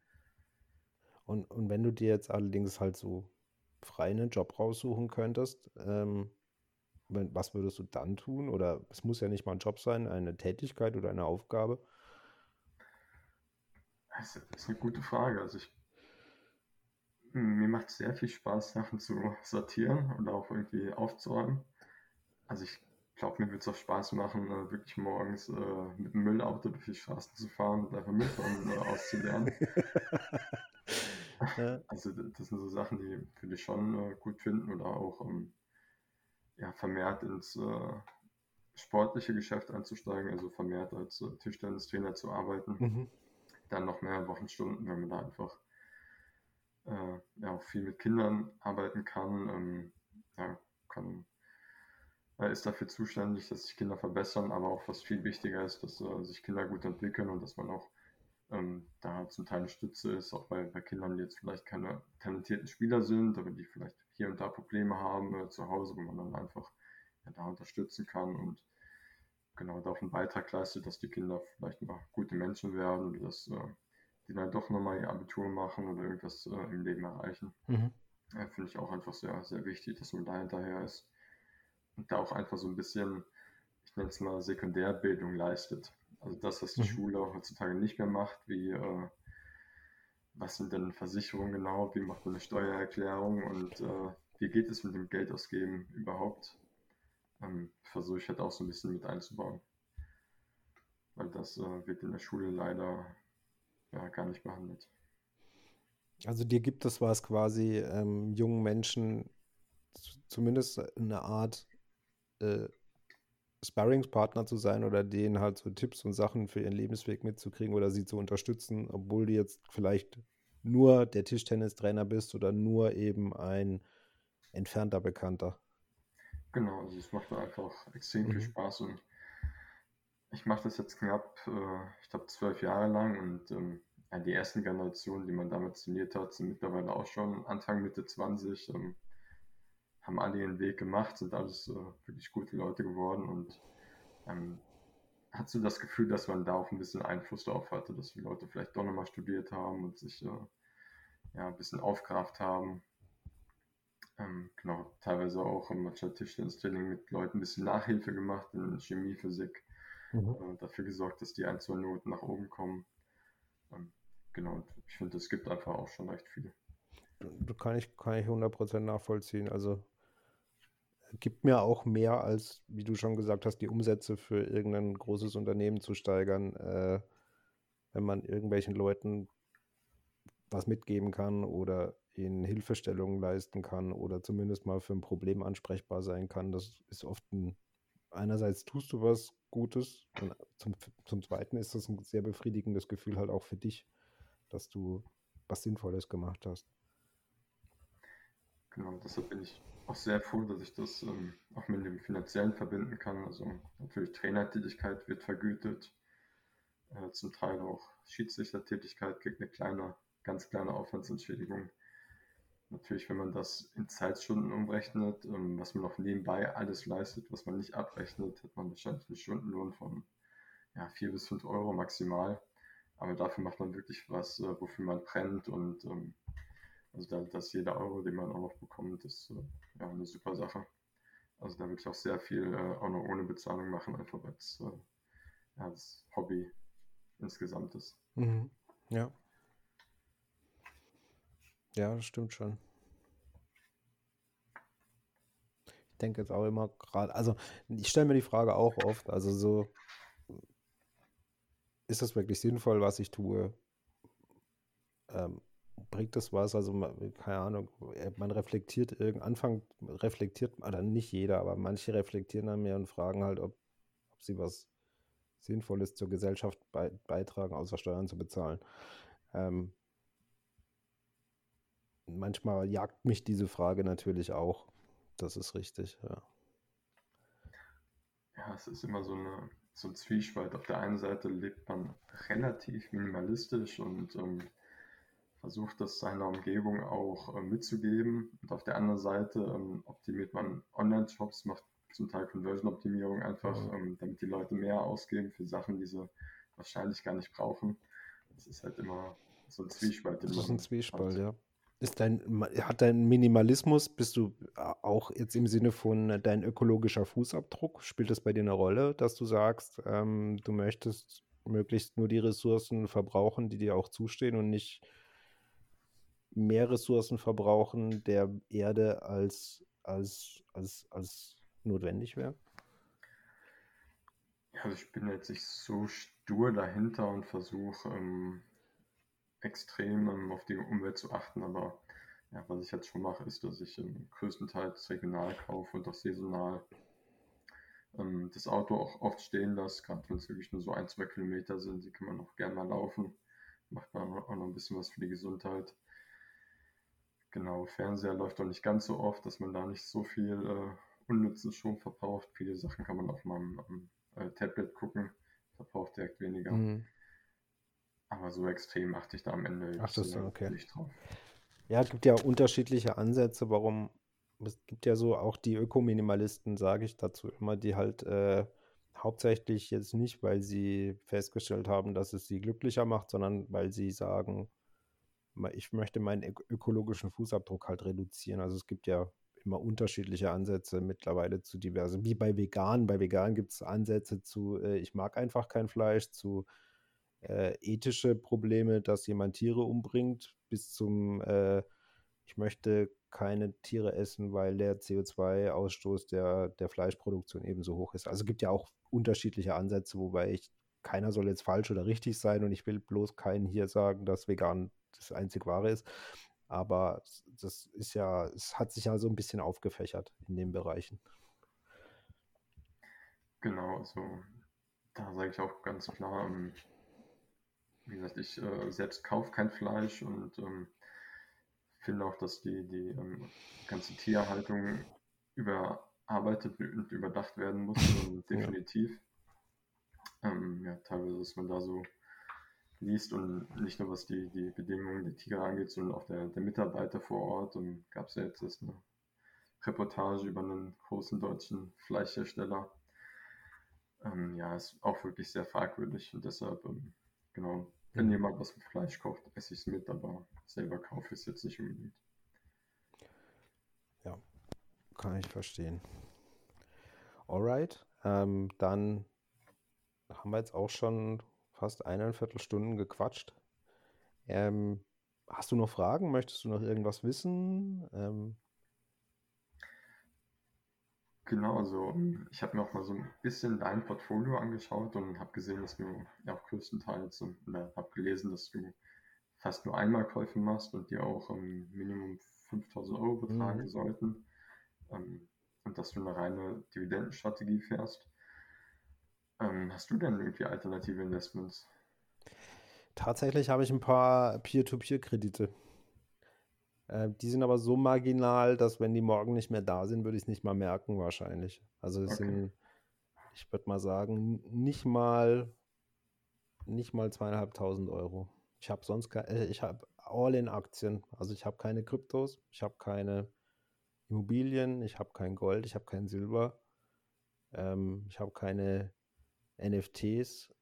S1: Und, und wenn du dir jetzt allerdings halt so frei einen Job raussuchen könntest, ähm, was würdest du dann tun? Oder es muss ja nicht mal ein Job sein, eine Tätigkeit oder eine Aufgabe.
S2: Das ist eine gute Frage. Also ich, mir macht es sehr viel Spaß, Sachen zu sortieren und auch irgendwie aufzuräumen. Also ich glaube, mir wird es auch Spaß machen, äh, wirklich morgens äh, mit dem Müllauto durch die Straßen zu fahren und einfach Mülltonnen äh, auszulernen. Also das sind so Sachen, die würde ich schon äh, gut finden oder auch ähm, ja, vermehrt ins äh, sportliche Geschäft einzusteigen, also vermehrt als äh, Tischtennistrainer zu arbeiten. Mhm. Dann noch mehr Wochenstunden, wenn man da einfach äh, ja, auch viel mit Kindern arbeiten kann. Ähm, ja, kann er ist dafür zuständig, dass sich Kinder verbessern, aber auch was viel wichtiger ist, dass äh, sich Kinder gut entwickeln und dass man auch ähm, da zum Teil eine Stütze ist, auch bei, bei Kindern, die jetzt vielleicht keine talentierten Spieler sind, aber die vielleicht hier und da Probleme haben äh, zu Hause, wo man dann einfach ja, da unterstützen kann und genau da auch einen Beitrag leistet, dass die Kinder vielleicht mal gute Menschen werden oder dass äh, die dann doch nochmal ihr Abitur machen oder irgendwas äh, im Leben erreichen. Mhm. Äh, Finde ich auch einfach sehr, sehr wichtig, dass man da hinterher ist und da auch einfach so ein bisschen, ich nenne es mal Sekundärbildung leistet. Also das, was die mhm. Schule heutzutage nicht mehr macht, wie äh, was sind denn Versicherungen genau, wie macht man eine Steuererklärung und äh, wie geht es mit dem Geldausgeben überhaupt, ähm, versuche ich halt auch so ein bisschen mit einzubauen. Weil das äh, wird in der Schule leider ja, gar nicht behandelt.
S1: Also dir gibt es was quasi ähm, jungen Menschen zumindest eine Art äh, Sparringspartner zu sein oder denen halt so Tipps und Sachen für ihren Lebensweg mitzukriegen oder sie zu unterstützen, obwohl du jetzt vielleicht nur der Tischtennistrainer bist oder nur eben ein entfernter Bekannter.
S2: Genau, also es macht einfach extrem mhm. viel Spaß und ich mache das jetzt knapp, äh, ich glaube, zwölf Jahre lang und ähm, ja, die ersten Generationen, die man damals trainiert hat, sind mittlerweile auch schon Anfang, Mitte 20. Ähm, haben alle ihren Weg gemacht, sind alles äh, wirklich gute Leute geworden und ähm, hat so das Gefühl, dass man da auch ein bisschen Einfluss darauf hatte, dass die Leute vielleicht doch nochmal studiert haben und sich äh, ja, ein bisschen aufgerafft haben. Ähm, genau, teilweise auch im Matcha-Tischtennis-Training mit Leuten ein bisschen Nachhilfe gemacht in Chemie, Physik, mhm. äh, dafür gesorgt, dass die ein, zwei Noten nach oben kommen. Ähm, genau, ich finde, es gibt einfach auch schon recht viel.
S1: Kann ich, kann ich 100% nachvollziehen. Also gibt mir auch mehr als, wie du schon gesagt hast, die Umsätze für irgendein großes Unternehmen zu steigern, äh, wenn man irgendwelchen Leuten was mitgeben kann oder ihnen Hilfestellungen leisten kann oder zumindest mal für ein Problem ansprechbar sein kann. Das ist oft ein, einerseits tust du was Gutes und zum, zum Zweiten ist das ein sehr befriedigendes Gefühl halt auch für dich, dass du was Sinnvolles gemacht hast.
S2: Genau, deshalb bin ich auch sehr froh, dass ich das ähm, auch mit dem Finanziellen verbinden kann. Also natürlich Trainertätigkeit wird vergütet, äh, zum Teil auch Schiedsrichtertätigkeit kriegt eine kleine, ganz kleine Aufwandsentschädigung. Natürlich, wenn man das in Zeitstunden umrechnet, ähm, was man noch nebenbei alles leistet, was man nicht abrechnet, hat man wahrscheinlich einen Stundenlohn von ja, 4 bis 5 Euro maximal. Aber dafür macht man wirklich was, äh, wofür man brennt und ähm, also da, dass jeder Euro, den man auch noch bekommt, ist äh, ja eine super Sache. Also da würde ich auch sehr viel äh, auch noch ohne Bezahlung machen, einfach weil es äh, ja, das Hobby insgesamt ist.
S1: Mhm. Ja. Ja, das stimmt schon. Ich denke jetzt auch immer gerade, also ich stelle mir die Frage auch oft, also so, ist das wirklich sinnvoll, was ich tue? Ähm, bringt das was? Also, keine Ahnung, äh, man reflektiert irgend Anfang reflektiert, oder nicht jeder, aber manche reflektieren dann mehr und fragen halt, ob, ob sie was Sinnvolles zur Gesellschaft bei, beitragen, außer Steuern zu bezahlen. Ähm, manchmal jagt mich diese Frage natürlich auch. Das ist richtig, ja.
S2: Ja, es ist immer so, eine, so ein Zwiespalt. Auf der einen Seite lebt man relativ minimalistisch und ähm, versucht das seiner Umgebung auch äh, mitzugeben. Und auf der anderen Seite ähm, optimiert man Online-Shops, macht zum Teil Conversion-Optimierung einfach, mhm. ähm, damit die Leute mehr ausgeben für Sachen, die sie wahrscheinlich gar nicht brauchen. Das ist halt immer so ein Zwiespalt.
S1: Das ist ein Zwiespalt, hat. ja. Ist dein, hat dein Minimalismus, bist du auch jetzt im Sinne von äh, dein ökologischer Fußabdruck, spielt das bei dir eine Rolle, dass du sagst, ähm, du möchtest möglichst nur die Ressourcen verbrauchen, die dir auch zustehen und nicht mehr Ressourcen verbrauchen der Erde als, als, als, als notwendig wäre?
S2: Also ich bin jetzt nicht so stur dahinter und versuche ähm, extrem ähm, auf die Umwelt zu achten, aber ja, was ich jetzt schon mache, ist, dass ich ähm, größtenteils regional kaufe und auch saisonal ähm, das Auto auch oft stehen lasse, gerade wenn es wirklich nur so ein, zwei Kilometer sind, die kann man auch gerne mal laufen, macht man auch noch ein bisschen was für die Gesundheit. Genau, Fernseher läuft doch nicht ganz so oft, dass man da nicht so viel äh, unnützen Strom verbraucht. Viele Sachen kann man auf meinem äh, Tablet gucken, verbraucht direkt weniger. Mhm. Aber so extrem achte ich da am Ende
S1: Ach, das äh, okay. nicht drauf. Ja, es gibt ja unterschiedliche Ansätze, warum es gibt ja so auch die Ökominimalisten, sage ich dazu immer, die halt äh, hauptsächlich jetzt nicht, weil sie festgestellt haben, dass es sie glücklicher macht, sondern weil sie sagen, ich möchte meinen ökologischen Fußabdruck halt reduzieren. Also es gibt ja immer unterschiedliche Ansätze mittlerweile zu diversen. Wie bei Veganen. Bei Veganen gibt es Ansätze zu, äh, ich mag einfach kein Fleisch, zu äh, ethische Probleme, dass jemand Tiere umbringt, bis zum, äh, ich möchte keine Tiere essen, weil der CO2-Ausstoß der, der Fleischproduktion ebenso hoch ist. Also es gibt ja auch unterschiedliche Ansätze, wobei ich, keiner soll jetzt falsch oder richtig sein und ich will bloß keinen hier sagen, dass vegan das einzig wahre ist. Aber das ist ja, es hat sich ja so ein bisschen aufgefächert in den Bereichen.
S2: Genau, also da sage ich auch ganz klar, ähm, wie gesagt, ich äh, selbst kaufe kein Fleisch und ähm, finde auch, dass die, die ähm, ganze Tierhaltung überarbeitet und überdacht werden muss, ähm, definitiv. Ja. Ähm, ja, teilweise ist man da so liest und nicht nur was die, die Bedingungen der Tiger angeht, sondern auch der, der Mitarbeiter vor Ort. Und gab es ja jetzt eine Reportage über einen großen deutschen Fleischhersteller. Ähm, ja, ist auch wirklich sehr fragwürdig und deshalb, ähm, genau, wenn jemand was mit Fleisch kocht, esse ich es mit, aber selber kaufe ich es jetzt nicht unbedingt.
S1: Ja, kann ich verstehen. Alright, ähm, dann haben wir jetzt auch schon fast eineinviertel Stunden gequatscht. Ähm, hast du noch Fragen? Möchtest du noch irgendwas wissen? Ähm,
S2: Genau, also ich habe mir auch mal so ein bisschen dein Portfolio angeschaut und habe gesehen, dass du ja auch größtenteils oder habe gelesen, dass du fast nur Einmalkäufe machst und die auch um Minimum 5000 Euro betragen mhm. sollten ähm, und dass du eine reine Dividendenstrategie fährst. Ähm, hast du denn irgendwie alternative Investments?
S1: Tatsächlich habe ich ein paar Peer-to-Peer-Kredite. Äh, die sind aber so marginal, dass wenn die morgen nicht mehr da sind, würde ich es nicht mal merken wahrscheinlich. Also es okay. sind, ich würde mal sagen, nicht mal nicht mal zweieinhalbtausend Euro. Ich habe sonst keine, äh, ich habe all in Aktien. Also ich habe keine Kryptos, ich habe keine Immobilien, ich habe kein Gold, ich habe kein Silber, ähm, ich habe keine NFTs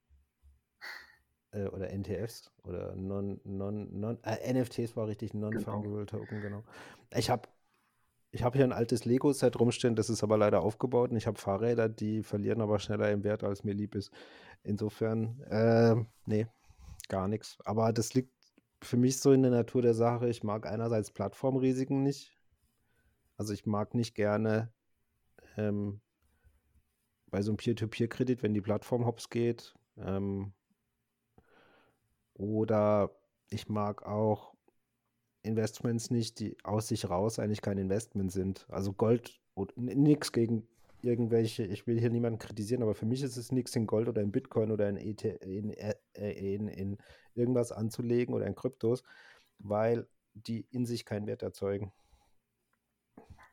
S1: äh, oder NTFs oder non, non, non, äh, NFTs war richtig Non-Fungible genau. Token, genau. Ich habe ich habe hier ein altes Lego-Set rumstehen, das ist aber leider aufgebaut und ich habe Fahrräder, die verlieren aber schneller im Wert, als mir lieb ist. Insofern, äh, nee, gar nichts. Aber das liegt für mich so in der Natur der Sache. Ich mag einerseits Plattformrisiken nicht. Also ich mag nicht gerne ähm, bei so einem Peer-to-Peer-Kredit, wenn die Plattform hops geht. Ähm, oder ich mag auch Investments nicht, die aus sich raus eigentlich kein Investment sind. Also Gold, nichts gegen irgendwelche, ich will hier niemanden kritisieren, aber für mich ist es nichts in Gold oder in Bitcoin oder in, ET, in, äh, in, in irgendwas anzulegen oder in Kryptos, weil die in sich keinen Wert erzeugen.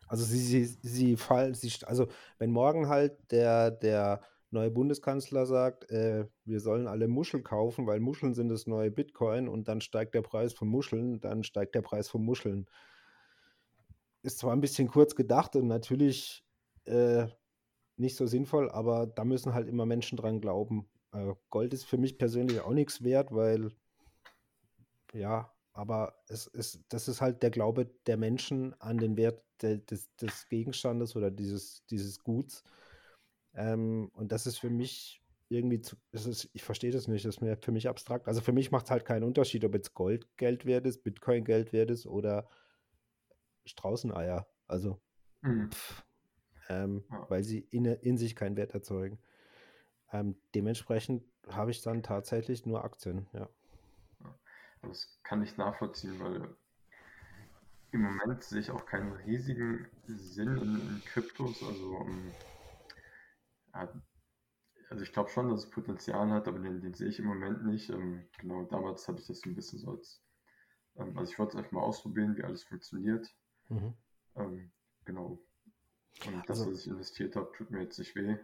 S1: Also sie, sie, sie fallen, sie, also wenn morgen halt der, der neue Bundeskanzler sagt, äh, wir sollen alle Muscheln kaufen, weil Muscheln sind das neue Bitcoin und dann steigt der Preis von Muscheln, dann steigt der Preis von Muscheln. Ist zwar ein bisschen kurz gedacht und natürlich äh, nicht so sinnvoll, aber da müssen halt immer Menschen dran glauben. Äh, Gold ist für mich persönlich auch nichts wert, weil ja, aber es ist, das ist halt der Glaube der Menschen an den Wert de, des, des, Gegenstandes oder dieses, dieses Guts. Ähm, und das ist für mich irgendwie, zu, ist, ich verstehe das nicht, das ist mir für mich abstrakt. Also für mich macht es halt keinen Unterschied, ob jetzt Gold Geld wert ist, Bitcoin Geld wert ist oder Straußeneier. Also, mhm. pff, ähm, ja. weil sie in, in sich keinen Wert erzeugen. Ähm, dementsprechend habe ich dann tatsächlich nur Aktien, ja.
S2: Das kann ich nachvollziehen, weil im Moment sehe ich auch keinen riesigen Sinn in, in Kryptos. Also, um, ja, also ich glaube schon, dass es Potenzial hat, aber den, den sehe ich im Moment nicht. Ähm, genau, damals hatte ich das so ein bisschen so als, ähm, also ich wollte es einfach mal ausprobieren, wie alles funktioniert. Mhm. Ähm, genau. Und das, also, was ich investiert habe, tut mir jetzt nicht weh.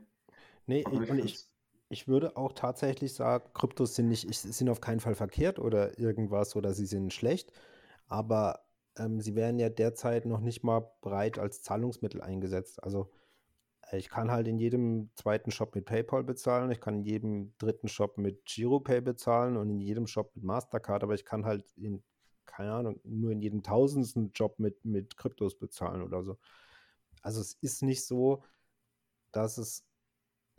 S1: Nee, ich, und ich, ich würde auch tatsächlich sagen, Kryptos sind nicht, sind auf keinen Fall verkehrt oder irgendwas oder sie sind schlecht, aber ähm, sie werden ja derzeit noch nicht mal breit als Zahlungsmittel eingesetzt. Also ich kann halt in jedem zweiten Shop mit PayPal bezahlen, ich kann in jedem dritten Shop mit GiroPay bezahlen und in jedem Shop mit Mastercard, aber ich kann halt in, keine Ahnung, nur in jedem tausendsten Job mit, mit Kryptos bezahlen oder so. Also es ist nicht so, dass es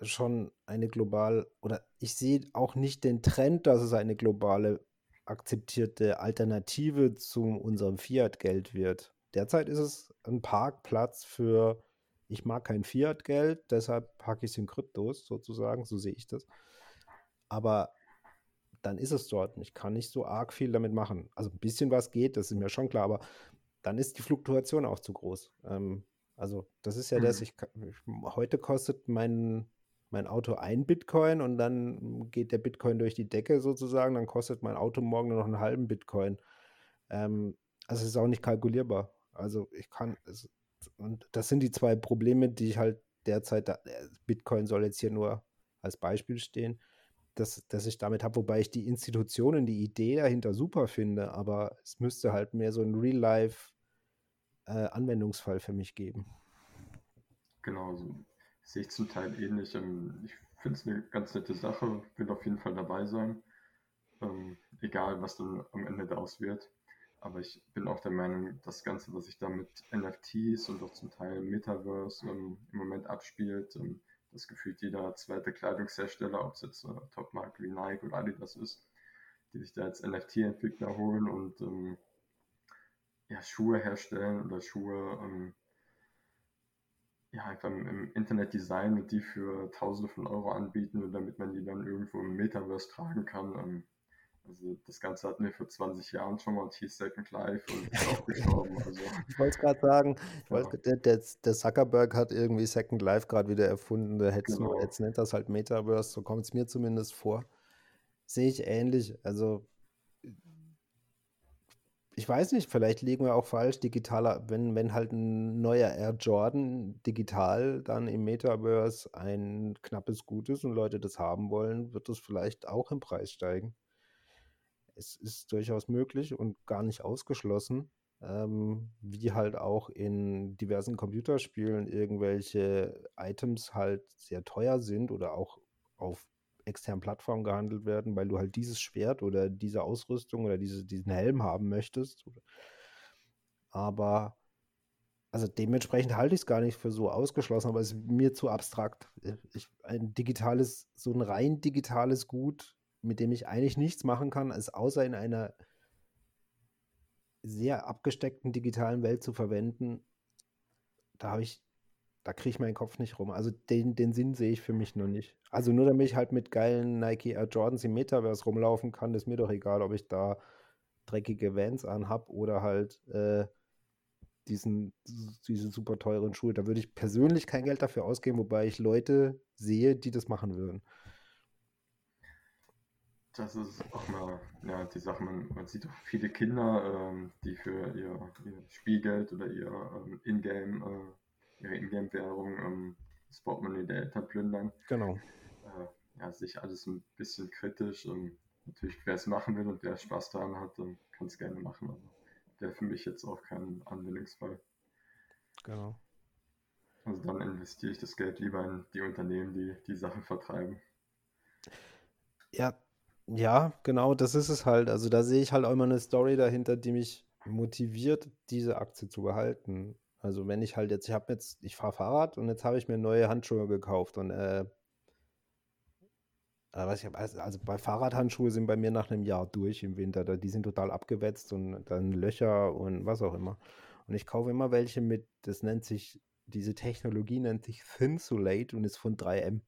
S1: schon eine global, oder ich sehe auch nicht den Trend, dass es eine globale akzeptierte Alternative zu unserem Fiat-Geld wird. Derzeit ist es ein Parkplatz für, ich mag kein Fiat-Geld, deshalb packe ich es in Kryptos sozusagen, so sehe ich das. Aber dann ist es dort. Ich kann nicht so arg viel damit machen. Also ein bisschen was geht, das ist mir schon klar, aber dann ist die Fluktuation auch zu groß. Ähm, also das ist ja mhm. das, ich, heute kostet mein mein Auto ein Bitcoin und dann geht der Bitcoin durch die Decke sozusagen, dann kostet mein Auto morgen nur noch einen halben Bitcoin. Ähm, also es ist auch nicht kalkulierbar. Also ich kann, es, und das sind die zwei Probleme, die ich halt derzeit, da, äh, Bitcoin soll jetzt hier nur als Beispiel stehen, dass, dass ich damit habe, wobei ich die Institutionen, die Idee dahinter super finde, aber es müsste halt mehr so ein Real-Life-Anwendungsfall äh, für mich geben.
S2: Genau, so sehe ich zum Teil ähnlich. Ähm, ich finde es eine ganz nette Sache, will auf jeden Fall dabei sein, ähm, egal was dann am Ende daraus wird. Aber ich bin auch der Meinung, das Ganze, was sich da mit NFTs und auch zum Teil Metaverse ähm, im Moment abspielt, ähm, das gefühlt jeder zweite Kleidungshersteller, ob es jetzt äh, Topmarke wie Nike oder Adidas ist, die sich da als NFT-Entwickler holen und ähm, ja, Schuhe herstellen oder Schuhe ähm, ja, einfach im Internet designen und die für Tausende von Euro anbieten, damit man die dann irgendwo im Metaverse tragen kann. Ähm, also das Ganze hatten wir vor 20 Jahren schon mal und hieß Second Life und ist auch gestorben. Also,
S1: ich wollte es gerade sagen, ja. der, der, der, Zuckerberg hat irgendwie Second Life gerade wieder erfunden. Der hätte genau. jetzt nennt das halt Metaverse, so kommt es mir zumindest vor. Sehe ich ähnlich. Also ich weiß nicht, vielleicht liegen wir auch falsch. Digitaler, wenn, wenn halt ein neuer Air Jordan digital dann im Metaverse ein knappes Gut ist und Leute das haben wollen, wird das vielleicht auch im Preis steigen. Es ist durchaus möglich und gar nicht ausgeschlossen, ähm, wie halt auch in diversen Computerspielen irgendwelche Items halt sehr teuer sind oder auch auf externen Plattformen gehandelt werden, weil du halt dieses Schwert oder diese Ausrüstung oder diese, diesen Helm haben möchtest. Aber also dementsprechend halte ich es gar nicht für so ausgeschlossen, aber es ist mir zu abstrakt. Ich, ein digitales, so ein rein digitales Gut, mit dem ich eigentlich nichts machen kann, als außer in einer sehr abgesteckten digitalen Welt zu verwenden, da habe ich da kriege ich meinen Kopf nicht rum. Also den, den Sinn sehe ich für mich noch nicht. Also nur damit ich halt mit geilen Nike Air Jordans im Metaverse rumlaufen kann, ist mir doch egal, ob ich da dreckige Vans anhab oder halt äh, diesen, diese super teuren Schuhe. Da würde ich persönlich kein Geld dafür ausgeben, wobei ich Leute sehe, die das machen würden.
S2: Das ist auch mal ja, die Sache, man, man sieht auch viele Kinder, ähm, die für ihr, ihr, Spielgeld oder ihr ähm, Ingame äh, ihre Ingame-Währung ähm, das Portemonnaie der Eltern plündern.
S1: Genau.
S2: Äh, ja, sich alles ein bisschen kritisch. Und natürlich, wer es machen will und wer Spaß daran hat, dann kann es gerne machen. Aber wäre für mich jetzt auch kein Anwendungsfall.
S1: Genau.
S2: Also dann investiere ich das Geld lieber in die Unternehmen, die die Sachen vertreiben.
S1: Ja, ja, genau, das ist es halt. Also da sehe ich halt auch immer eine Story dahinter, die mich motiviert, diese Aktie zu behalten. Also wenn ich halt jetzt, ich habe jetzt, ich fahre Fahrrad und jetzt habe ich mir neue Handschuhe gekauft und äh, ich, also bei Fahrradhandschuhe sind bei mir nach einem Jahr durch im Winter. Die sind total abgewetzt und dann Löcher und was auch immer. Und ich kaufe immer welche mit, das nennt sich, diese Technologie nennt sich Thinsulate und ist von 3M.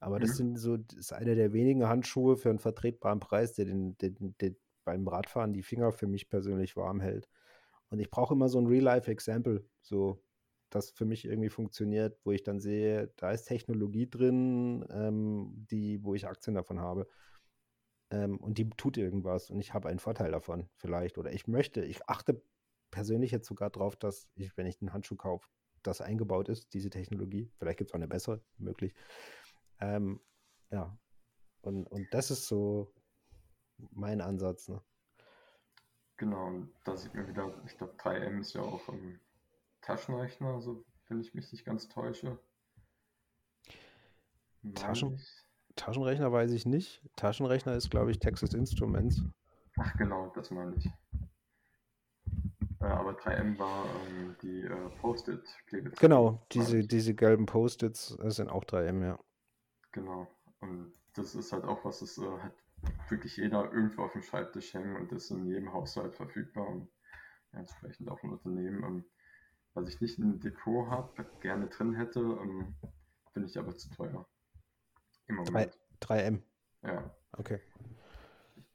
S1: Aber das mhm. sind so, das ist einer der wenigen Handschuhe für einen vertretbaren Preis, der den, den, den beim Radfahren die Finger für mich persönlich warm hält. Und ich brauche immer so ein Real-Life-Example, so das für mich irgendwie funktioniert, wo ich dann sehe, da ist Technologie drin, ähm, die, wo ich Aktien davon habe. Ähm, und die tut irgendwas und ich habe einen Vorteil davon, vielleicht. Oder ich möchte, ich achte persönlich jetzt sogar drauf, dass ich, wenn ich einen Handschuh kaufe, das eingebaut ist, diese Technologie. Vielleicht gibt es auch eine bessere, möglich. Ähm, ja. Und, und das ist so mein Ansatz. Ne?
S2: Genau, und da sieht man wieder, ich glaube 3M ist ja auch ein Taschenrechner, also wenn ich mich nicht ganz täusche.
S1: Taschen, Taschenrechner weiß ich nicht. Taschenrechner ist, glaube ich, Texas Instruments.
S2: Ach genau, das meine ich. Äh, aber 3M war ähm, die äh, Post-it-Klebezeichen.
S1: Genau, diese, diese gelben Post-its sind auch 3M, ja.
S2: Genau. Und das ist halt auch was, das äh, hat wirklich jeder irgendwo auf dem Schreibtisch hängen und ist in jedem Haushalt verfügbar und entsprechend auch ein Unternehmen. Ähm, was ich nicht im Depot habe, gerne drin hätte, ähm, finde ich aber zu teuer.
S1: Im Moment. 3, m
S2: Ja.
S1: Okay.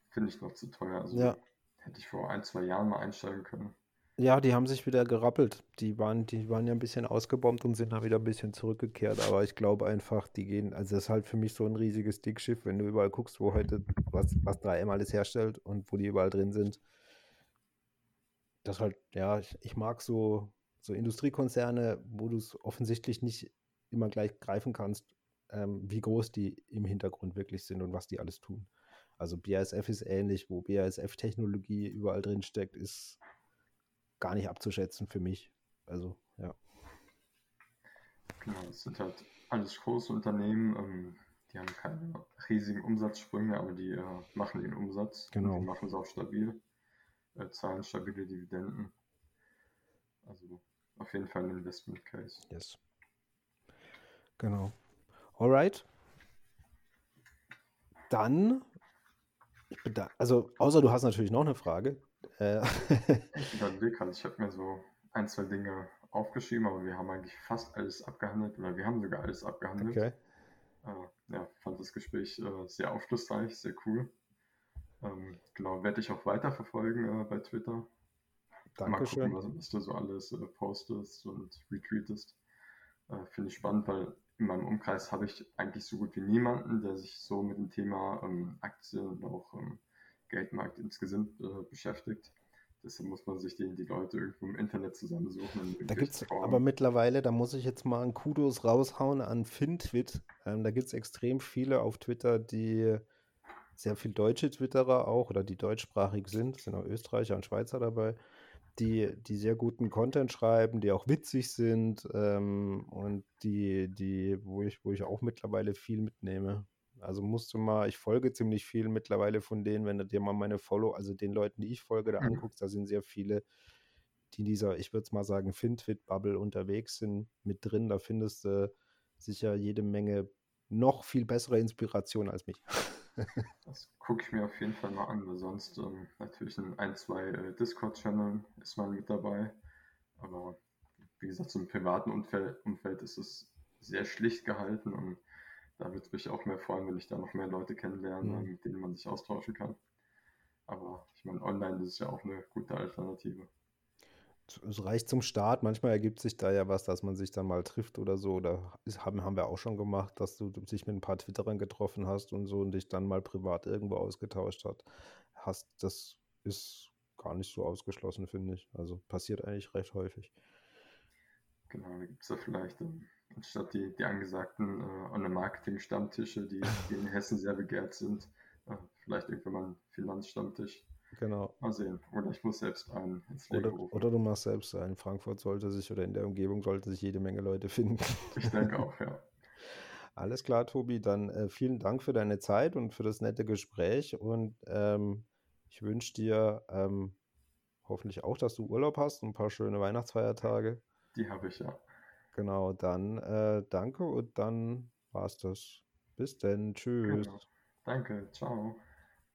S2: Finde ich noch zu teuer. Also
S1: ja.
S2: hätte ich vor ein, zwei Jahren mal einsteigen können.
S1: Ja, die haben sich wieder gerappelt. Die waren, die waren ja ein bisschen ausgebombt und sind dann wieder ein bisschen zurückgekehrt. Aber ich glaube einfach, die gehen, also das ist halt für mich so ein riesiges Dickschiff, wenn du überall guckst, wo heute, was, was 3M alles herstellt und wo die überall drin sind. Das halt, ja, ich, ich mag so, so Industriekonzerne, wo du es offensichtlich nicht immer gleich greifen kannst, ähm, wie groß die im Hintergrund wirklich sind und was die alles tun. Also BASF ist ähnlich, wo BASF-Technologie überall drin steckt, ist gar nicht abzuschätzen für mich. Also, ja.
S2: Genau, es sind halt alles große Unternehmen, ähm, die haben keine riesigen Umsatzsprünge, aber die äh, machen den Umsatz.
S1: Genau.
S2: Die machen es auch stabil, äh, zahlen stabile Dividenden. Also auf jeden Fall ein Investment Case.
S1: Yes. Genau. Alright. Dann, also außer du hast natürlich noch eine Frage. Äh,
S2: ich überlege gerade, ich habe mir so ein, zwei Dinge aufgeschrieben, aber wir haben eigentlich fast alles abgehandelt oder wir haben sogar alles abgehandelt. Okay. Äh, ja, fand das Gespräch äh, sehr aufschlussreich, sehr cool. Ähm, genau, werde ich auch weiterverfolgen äh, bei Twitter.
S1: Dankeschön.
S2: Mal gucken, was, was du so alles äh, postest und retweetest. Äh, Finde ich spannend, weil in meinem Umkreis habe ich eigentlich so gut wie niemanden, der sich so mit dem Thema ähm, Aktien und auch ähm, Geldmarkt insgesamt äh, beschäftigt. Deshalb muss man sich die, die Leute irgendwo im Internet zusammensuchen.
S1: Da gibt es aber mittlerweile, da muss ich jetzt mal einen Kudos raushauen an FinTwit. Ähm, da gibt es extrem viele auf Twitter, die sehr viel deutsche Twitterer auch oder die deutschsprachig sind, es sind auch Österreicher und Schweizer dabei, die, die sehr guten Content schreiben, die auch witzig sind ähm, und die, die, wo ich, wo ich auch mittlerweile viel mitnehme. Also musst du mal, ich folge ziemlich viel mittlerweile von denen, wenn du dir mal meine Follow, also den Leuten, die ich folge, da mhm. anguckst, da sind sehr viele, die in dieser, ich würde es mal sagen, Fintwit-Bubble unterwegs sind, mit drin. Da findest du sicher jede Menge noch viel bessere Inspiration als mich.
S2: das gucke ich mir auf jeden Fall mal an, weil sonst ähm, natürlich in ein, zwei äh, Discord-Channeln ist man mit dabei. Aber wie gesagt, so im privaten Umfeld, Umfeld ist es sehr schlicht gehalten und da würde es mich auch mehr freuen, wenn ich da noch mehr Leute kennenlerne, mhm. mit denen man sich austauschen kann. Aber ich meine, online ist es ja auch eine gute Alternative.
S1: Es reicht zum Start. Manchmal ergibt sich da ja was, dass man sich dann mal trifft oder so. Oder haben, haben wir auch schon gemacht, dass du dich mit ein paar Twitterern getroffen hast und so und dich dann mal privat irgendwo ausgetauscht hat, hast. Das ist gar nicht so ausgeschlossen, finde ich. Also passiert eigentlich recht häufig.
S2: Genau, da gibt es ja vielleicht anstatt die, die angesagten äh, Online-Marketing-Stammtische, die, die, in Hessen sehr begehrt sind. Äh, vielleicht irgendwann mal ein Finanzstammtisch.
S1: Genau.
S2: Mal sehen. Oder ich muss selbst einen ins
S1: Leben oder, rufen. Oder du machst selbst einen. In Frankfurt sollte sich oder in der Umgebung sollte sich jede Menge Leute finden.
S2: Ich denke auch, ja.
S1: Alles klar, Tobi. Dann äh, vielen Dank für deine Zeit und für das nette Gespräch. Und ähm, ich wünsche dir ähm, hoffentlich auch, dass du Urlaub hast und ein paar schöne Weihnachtsfeiertage.
S2: Die habe ich ja.
S1: Genau, dann äh, danke und dann war's das. Bis denn. Tschüss. Genau.
S2: Danke, ciao.